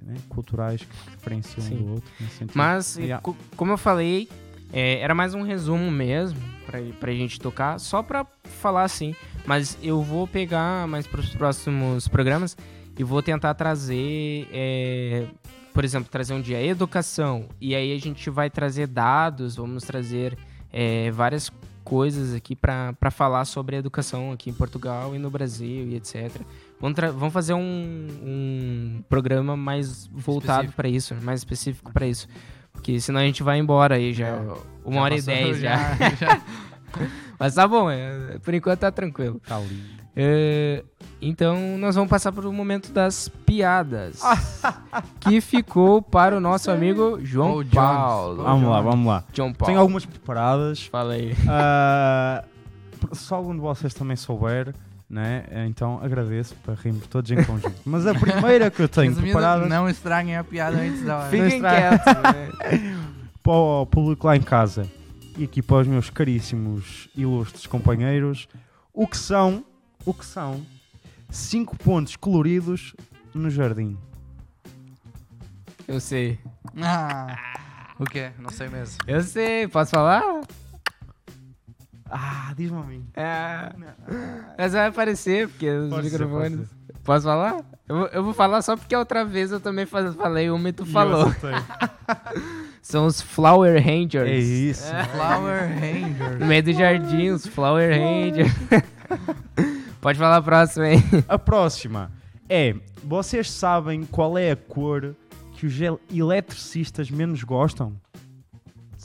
né, culturais que diferenciam um do outro. Mas, Yeah. co- como eu falei, é, era mais um resumo mesmo pra, pra gente tocar, só pra falar assim. Mas eu vou pegar mais pros próximos programas e vou tentar trazer, é, por exemplo, trazer um dia educação. E aí a gente vai trazer dados, vamos trazer é, várias coisas aqui pra pra falar sobre educação aqui em Portugal e no Brasil e etc. Vamos, vamos fazer um, um programa mais voltado pra isso, mais específico pra isso. Porque senão a gente vai embora aí já. Uma Já hora e dez já. já. Mas tá bom, é, por enquanto tá tranquilo. Tá lindo. É, então nós vamos passar pro momento das piadas. que ficou para o nosso amigo João Jones. Paulo. Vamos lá, vamos lá. João Paulo. Tenho algumas preparadas. Fala aí. Ah, se algum de vocês também souber, né? Então agradeço para rirmos todos em conjunto. Mas a primeira que eu tenho preparada não estraguem a piada antes da hora. Fiquem quietos. né? para o público lá em casa e aqui para os meus caríssimos ilustres companheiros, o que são, o que são cinco pontos coloridos no jardim. Eu sei. Ah, o quê? Não sei mesmo. Eu sei. Posso falar? Ah, diz-me a mim. É. Mas vai aparecer, porque os ser, microfones. pode Posso falar? Eu, vou- eu vou falar só porque a outra vez eu também falei uma e tu falou. São os Flower Rangers. É isso. Flower Ranger. No meio do jardim, os Flower Rangers. Pode falar a próxima aí. A próxima é: vocês sabem qual é a cor que os el- eletricistas menos gostam?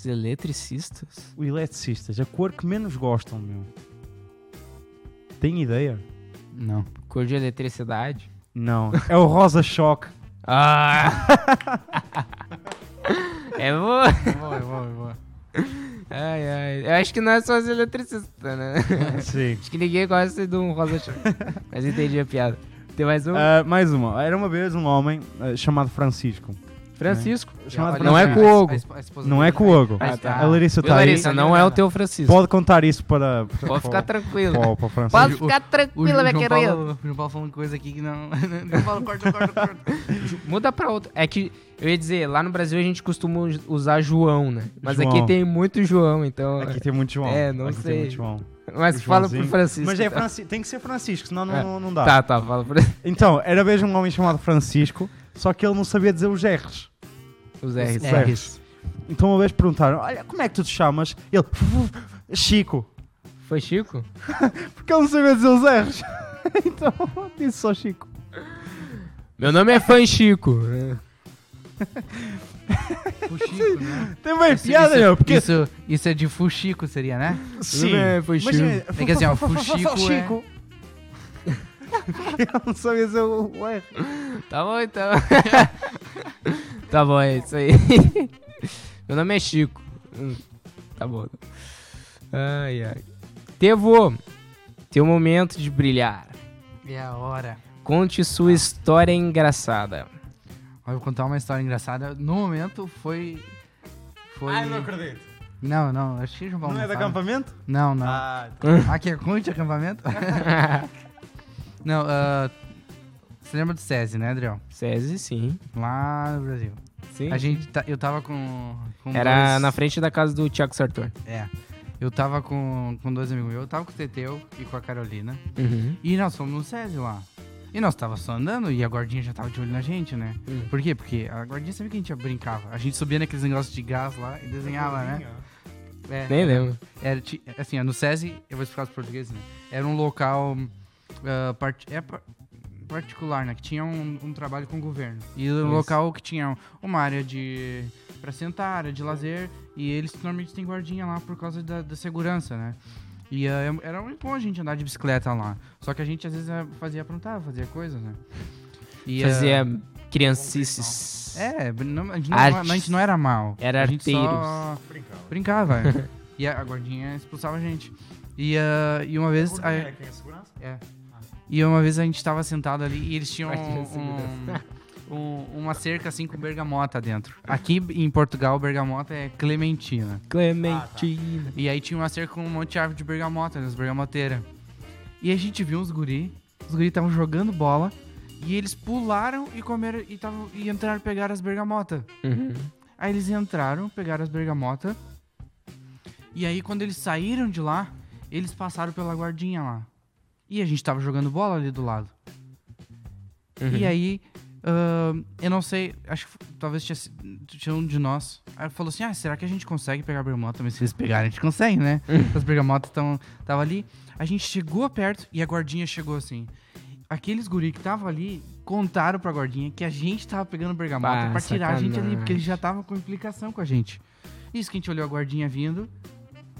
Os eletricistas? Os eletricistas, a cor que menos gostam, meu. Tem ideia? Não. Cor de eletricidade? Não. É o rosa choque. Ah! é boa. Boa, boa, boa. Ai, ai. Eu acho que não é só os eletricistas, né? Sim. Acho que ninguém gosta de um rosa choque. Mas entendi a piada. Tem mais um? Ah, mais uma. Era uma vez um homem ah, chamado Francisco. Francisco. Chamado Não é Francisco. com o Hugo. A esp- a esposa Não é com o Hugo. Ah, tá. A Larissa Viu, está aí. Larissa, não é o teu Francisco. Pode contar isso para. para Pode ficar tranquilo. para, para. Pode ficar tranquila, querida. Paulo, o João Paulo falando coisa aqui que não. João Paulo, corta, corta, corta. Muda pra outra. É que eu ia dizer, lá no Brasil a gente costuma us- usar João, né? Mas João. aqui tem muito João, então. Aqui tem muito João. É, não Aqui sei. Tem muito João. Mas o fala pro. Francisco. Mas é. Francisco. Tem que ser Francisco, senão não, É. não, não dá. Tá, tá, fala pro Então, era vez um homem chamado Francisco, só que ele não sabia dizer os R's. os R's. Os R's. Então uma vez perguntaram, olha, como é que tu te chamas? Ele, Chico. Foi Chico? Porque ele não sabia dizer os R's. então, disse só Chico. Meu nome é Fan Chico. Fuxico, né? Tem bem Isso- piada, isso, meu, porque... Isso, isso é de Fuxico, seria, né? Sim. É Fan Mas, Chico. é, É que assim, ó, fa- Fuxico é- não sabia o o R. Tá bom, então. tá bom, é isso aí. Meu nome é Chico. Hum, Tá bom. Ai, ai. Tevo, teu momento de brilhar. É a hora. Conte sua história engraçada. Eu vou contar uma história engraçada. No momento foi. Foi... Ai, não acredito. Não, não, acho que Não é de sabe. acampamento? Não, não. Ah, Aqui é Conte acampamento? não, ah, você lembra do SESI, né, Adriel? SESI, sim. Lá no Brasil. sim. A gente, tá- eu tava com, com Era dois- na frente da casa do Thiago Sartor. É. Eu tava com, com dois amigos meus. Eu tava com o Teteu e com a Carolina. Uhum. E nós fomos no SESI lá. E nós tava só andando e a guardinha já tava de olho na gente, né? Hum. Por quê? Porque a guardinha sabia que a gente brincava. A gente subia naqueles negócios de gás lá e desenhava, né? É. Nem lembro. Era, assim, ó, no SESI, eu vou explicar os portugueses, né? Era um local ah, part- é pa- particular, né? Que tinha um, um trabalho com o governo. E um Isso. local que tinha uma área de... pra sentar, área de lazer. E eles normalmente têm guardinha lá por causa da, da segurança, né? E é- era muito bom a gente andar de bicicleta lá. Só que a gente às vezes ah, fazia aprontar, fazia coisas, né? E, Fazia criancices. é, não, a, gente não, a gente não era mal. Era a gente só Brincava. brincava. e a, a guardinha expulsava a gente. E, ah, e uma vez. a- É quem é segurança? é. E uma vez a gente tava sentado ali e eles tinham um, um- uma cerca assim com bergamota dentro. Aqui em Portugal, bergamota é clementina. Clementina. E aí tinha uma cerca com um monte de árvore de bergamota, das bergamoteiras. E a gente viu uns guri, os guri estavam jogando bola e eles pularam e comeram e, tavam, e entraram pegar as bergamotas. Uhum. Aí eles entraram, pegaram as bergamotas. E aí, quando eles saíram de lá, eles passaram pela guardinha lá. E a gente tava jogando bola ali do lado. Uhum. E aí, ahn, eu não sei, acho que talvez tinha, tinha um de nós. Aí falou assim: ah, será que a gente consegue pegar a bergamota? Mas se eles pegarem, a gente consegue, né? As bergamotas estavam tava ali. A gente chegou perto e a guardinha chegou assim. Aqueles guri que estavam ali contaram pra guardinha que a gente tava pegando bergamota Bah, pra tirar a gente ali, porque eles já estavam com implicação com a gente. Isso que a gente olhou a guardinha vindo,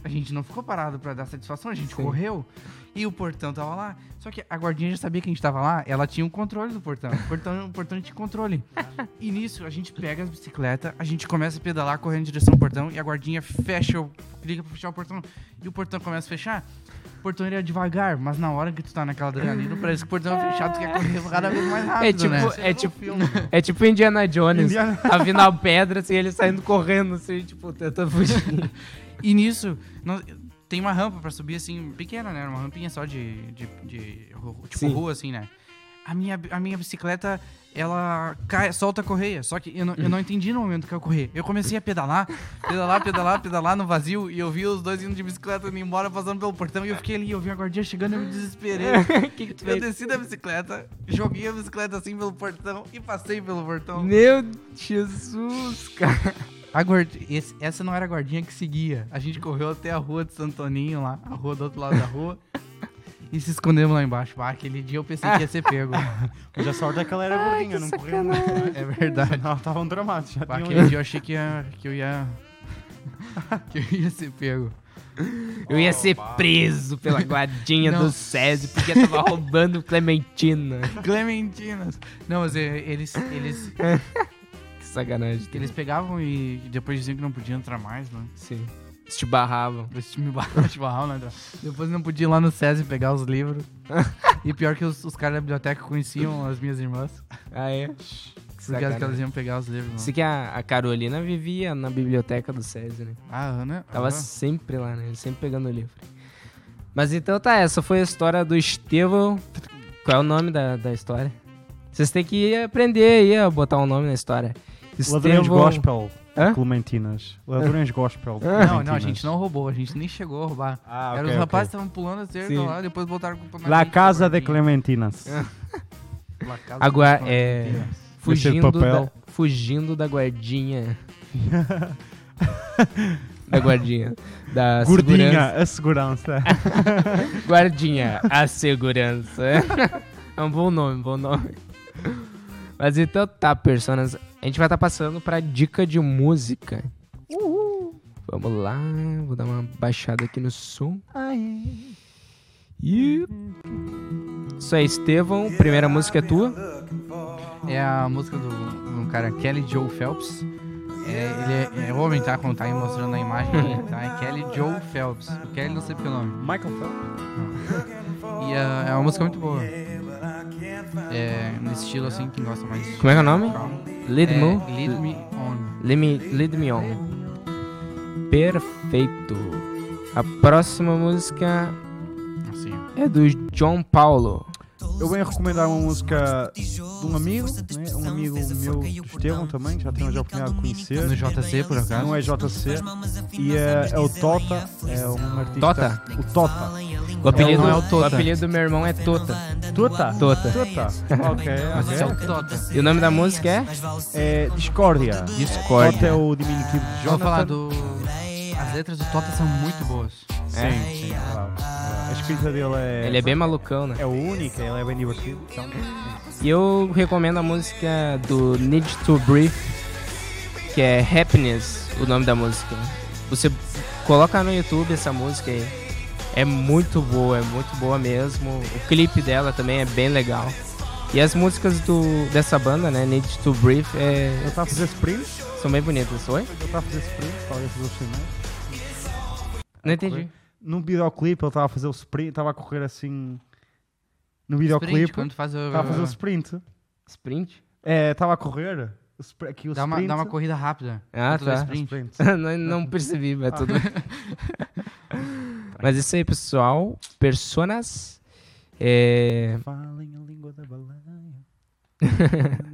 a gente não ficou parado pra dar satisfação, a gente Sim. correu e o portão tava lá. Só que a guardinha já sabia que a gente tava lá, ela tinha um controle do portão. O portão, o portão tinha controle. E nisso, a gente pega as bicicletas, a gente começa a pedalar, correndo em direção ao portão e a guardinha fecha, o, clica pra fechar o portão e o portão começa a fechar. O portão iria devagar, mas na hora que tu tá naquela adrenalina, parece que o portão é fechado, tu quer correr cada vez mais rápido, É tipo, né? é, tipo, é tipo Indiana Jones. Indiana- Tá vindo a pedra, assim, ele saindo correndo, assim, tipo, tentando fugir. E nisso, nós- tem uma rampa pra subir, assim, pequena, né? Uma rampinha só de, de, de tipo Sim. rua, assim, né? A minha, a minha bicicleta, ela cai, solta a correia. Só que eu não, eu não entendi no momento que eu corri. Eu comecei a pedalar, pedalar, pedalar, pedalar no vazio. E eu vi os dois indo de bicicleta indo embora, passando pelo portão. E eu fiquei ali, eu vi a guardinha chegando e eu me desesperei. que que tu Eu fez? desci da bicicleta, joguei a bicicleta assim pelo portão e passei pelo portão. Meu Jesus, cara. A guard... esse- essa não era a guardinha que seguia. A gente correu até a rua de Santo Toninho lá, a rua do outro lado da rua. e se escondemos lá embaixo. Ah, aquele dia eu pensei que ia ser pego. Mas a sorte é que ela era gordinha, não correu muito. né? é verdade. Não, estavam dramados. Já Bah, aquele dia eu achei que, ia, que eu ia. que eu ia ser pego. Eu ia ser preso pela guardinha do SESI porque eu tava roubando Clementina. Clementinas. Não, mas é, eles, eles, Que sacanagem. eles pegavam e depois diziam que não podiam entrar mais, né? Sim. Eles te barravam. Esse time barral, né? Depois não podia ir lá no SESI pegar os livros. e pior que os, os caras da biblioteca conheciam as minhas irmãs. Ah, é? Que Porque elas que elas iam pegar os livros. Isso Né? que a, a Carolina vivia na biblioteca do SESI, né? Ah, Ana. Tava sempre lá, né? Sempre pegando o livro. Mas então tá, essa foi a história do Estevão. Qual é o nome da, da história? Vocês têm que aprender aí a botar um nome na história. Ladrões Gospel. Hã? Clementinas. Ladrões Gospel. Não, não, a gente não roubou, a gente nem chegou a roubar. Ah, Eram ok, os rapazes que estavam pulando a cerca lá, depois botaram culpa na La Casa de. Clementinas. La Casa Agora, de é. Clementinas. Fugindo da, fugindo da guardinha. da guardinha. Da Gordinha, segurança. a segurança. Guardinha, a segurança. É um bom nome, bom nome. Mas então tá, personas. A gente vai estar passando pra dica de música. Vamos lá, vou dar uma baixada aqui no som. E... Isso aí, Estevão. Primeira música é tua. É a música do, do cara Kelly Joe Phelps. É, ele é, é homem, tá? Quando tá aí mostrando a imagem tá? É Kelly Joe Phelps. O Kelly não sei porque o nome. Michael Phelps. E é, é uma música muito boa. É nesse estilo assim, quem gosta mais. Como é que é o nome? Calma. Lead É, Me. Lead Me On. Lead Me, lead me on. Perfeito. A próxima música Assim, é do John Paulo. Eu venho recomendar uma música de um amigo, né? um amigo meu, Estevão também, já tenho já a oportunidade de conhecer. No JC, por acaso. Não é JC. E é, é o Tota, é um artista. Tota? O Tota. O apelido, é o Tota. apelido do meu irmão é Tota. Tota? Tota. Tota. Ok, Mas esse é o ok. Tota. E o nome da música é? É Discórdia. Discord. Tota é o diminutivo de Vamos Jonathan. falar do... As letras do Tota são muito boas. Sim, É? sim, verdade. A escrita dele é. Ele é bem malucão, né? É única, ele é bem divertido. Então, E eu recomendo a música do Need to Breathe, que é Happiness, o nome da música. Você coloca no YouTube essa música aí. É muito boa, é muito boa mesmo. O clipe dela também é bem legal. E as músicas do, dessa banda, né, Need to Breathe, é, ele está a fazer sprint. são bem bonitas. Oi? Ele está a fazer sprint. Talvez o. Não entendi. Num videoclipe ele estava a fazer o sprint, estava a correr assim. No videoclipe, faz o... estava a fazer o sprint. Sprint? É, estava a correr. Spr- aqui o Dá uma, dá uma corrida rápida. Ah, Tudo tá. sprint. não, não percebi, mas tudo bem. Mas isso aí, pessoal. Personas. É... Falem a língua da baleia.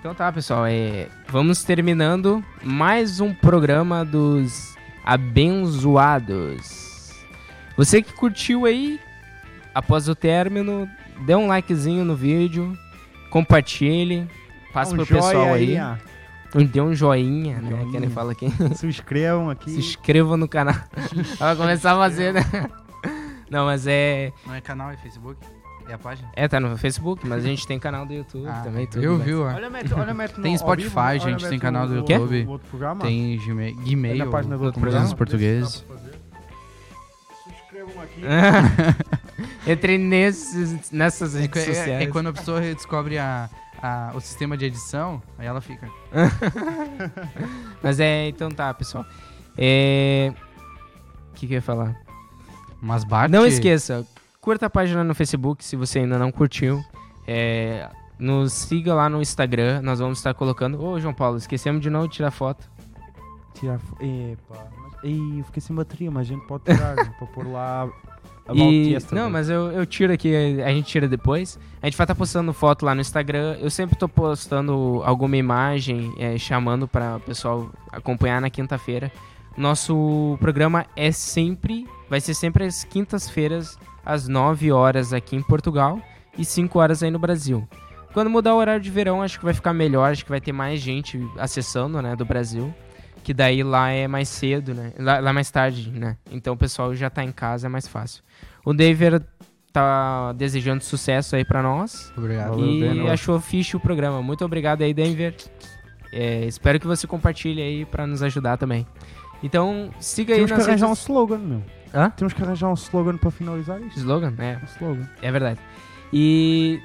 Então tá, pessoal. É... Vamos terminando mais um programa dos abençoados. Você que curtiu aí, após o término, dê um likezinho no vídeo, compartilhe, passa Um pro pessoal aí, ó. dê um joinha, né? Joinha. Que ele fala aqui. Se inscrevam aqui. Se inscreva no canal. Vai começar a fazer, né? Não, mas é. Não é canal, é Facebook? É a página? É, tá no Facebook, mas a gente tem canal do YouTube Ah, também. Tudo, eu vi, ó. Olha, mete, olha, mete no- Tem ao Spotify, vivo, olha, gente, tem canal do YouTube. o outro programa. Tem Gmail, É Gmail na página do outro programa. aqui. Entrei nesses, nessas É, redes é- sociais. é quando a pessoa descobre a, a- o sistema de edição, aí ela fica. Mas é, então tá, pessoal. É. O que, que eu ia falar? Mas bate. Não esqueça, curta a página no Facebook se você ainda não curtiu. É, nos siga lá no Instagram, nós vamos estar colocando. Ô, João Paulo, esquecemos de não tirar foto. Tirar fo- Epa. Ei, eu fiquei sem bateria, mas a gente pode tirar para pôr lá a E, não, mas eu, eu tiro aqui, a gente tira depois. A gente vai estar postando foto lá no Instagram. Eu sempre tô postando alguma imagem, é, chamando para o pessoal acompanhar na quinta-feira. Nosso programa é sempre, vai ser sempre às quintas-feiras, às 9 horas aqui em Portugal e 5 horas aí no Brasil. Quando mudar o horário de verão, acho que vai ficar melhor, acho que vai ter mais gente acessando, né, do Brasil. Que daí lá é mais cedo, né? Lá, lá é mais tarde, né? Então o pessoal já tá em casa, é mais fácil. O David tá desejando sucesso aí pra nós. Obrigado. Valeu, e Denver. achou fixe o programa. Muito obrigado aí, Denver. É, espero que você compartilhe aí pra nos ajudar também. Então, siga aí Temos que nas arranjar um redes... slogan, meu. Hã? Temos que arranjar um slogan para finalizar isto. Slogan? É, Um slogan. é verdade. E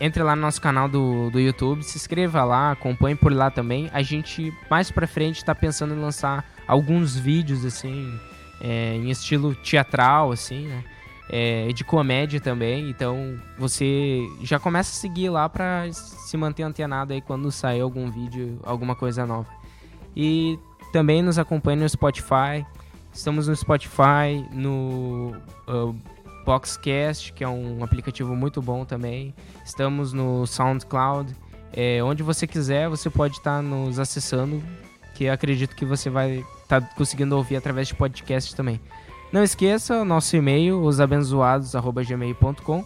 entre lá no nosso canal do, do YouTube, se inscreva lá, acompanhe por lá também. A gente, mais pra frente, tá pensando em lançar alguns vídeos, assim, é, em estilo teatral, assim, né? É, de comédia também. Então, você já começa a seguir lá pra se manter antenado aí quando sair algum vídeo, alguma coisa nova. E também nos acompanhe no Spotify. Estamos no Spotify, no uh, Boxcast, que é um aplicativo muito bom também. Estamos no SoundCloud. É, onde você quiser, você pode estar nos acessando, que eu acredito que você vai estar conseguindo ouvir através de podcast também. Não esqueça o nosso e-mail, osabenzoados.gmail.com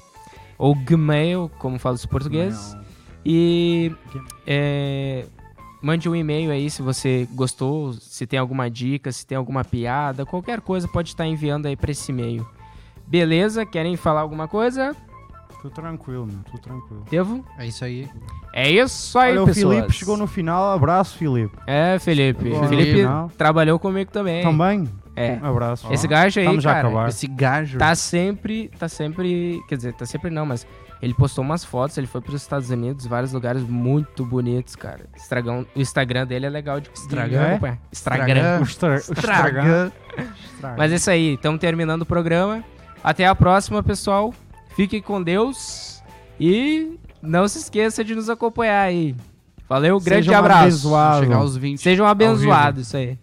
ou Gmail, como fala os portugueses. E é, mande um e-mail aí se você gostou, se tem alguma dica, se tem alguma piada, qualquer coisa pode estar enviando aí para esse e-mail. Beleza? Querem falar alguma coisa? Tô tranquilo, meu. Tô tranquilo. Devo? É isso aí. É isso aí, Olha, o pessoas. Filipe chegou no final. Abraço, Filipe. É, Felipe. Chegou Felipe trabalhou comigo também. Também. É. Um abraço. Esse gajo aí, Vamos já cara, acabar. Esse gajo. tá sempre, tá sempre, quer dizer, tá sempre não, mas ele postou umas fotos, ele foi para os Estados Unidos, vários lugares muito bonitos, cara. Estragão, o Instagram dele é legal de Estragão? acompanhar. Instagram. O estra- o Estraga. estragar. Mas é isso aí, estamos terminando o programa. Até a próxima, pessoal. Fiquem com Deus e não se esqueça de nos acompanhar aí. Valeu, grande Sejam abraço. abençoados. Chegar aos 20. Sejam abençoados, isso aí.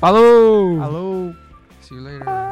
Falou! Alô? See you later.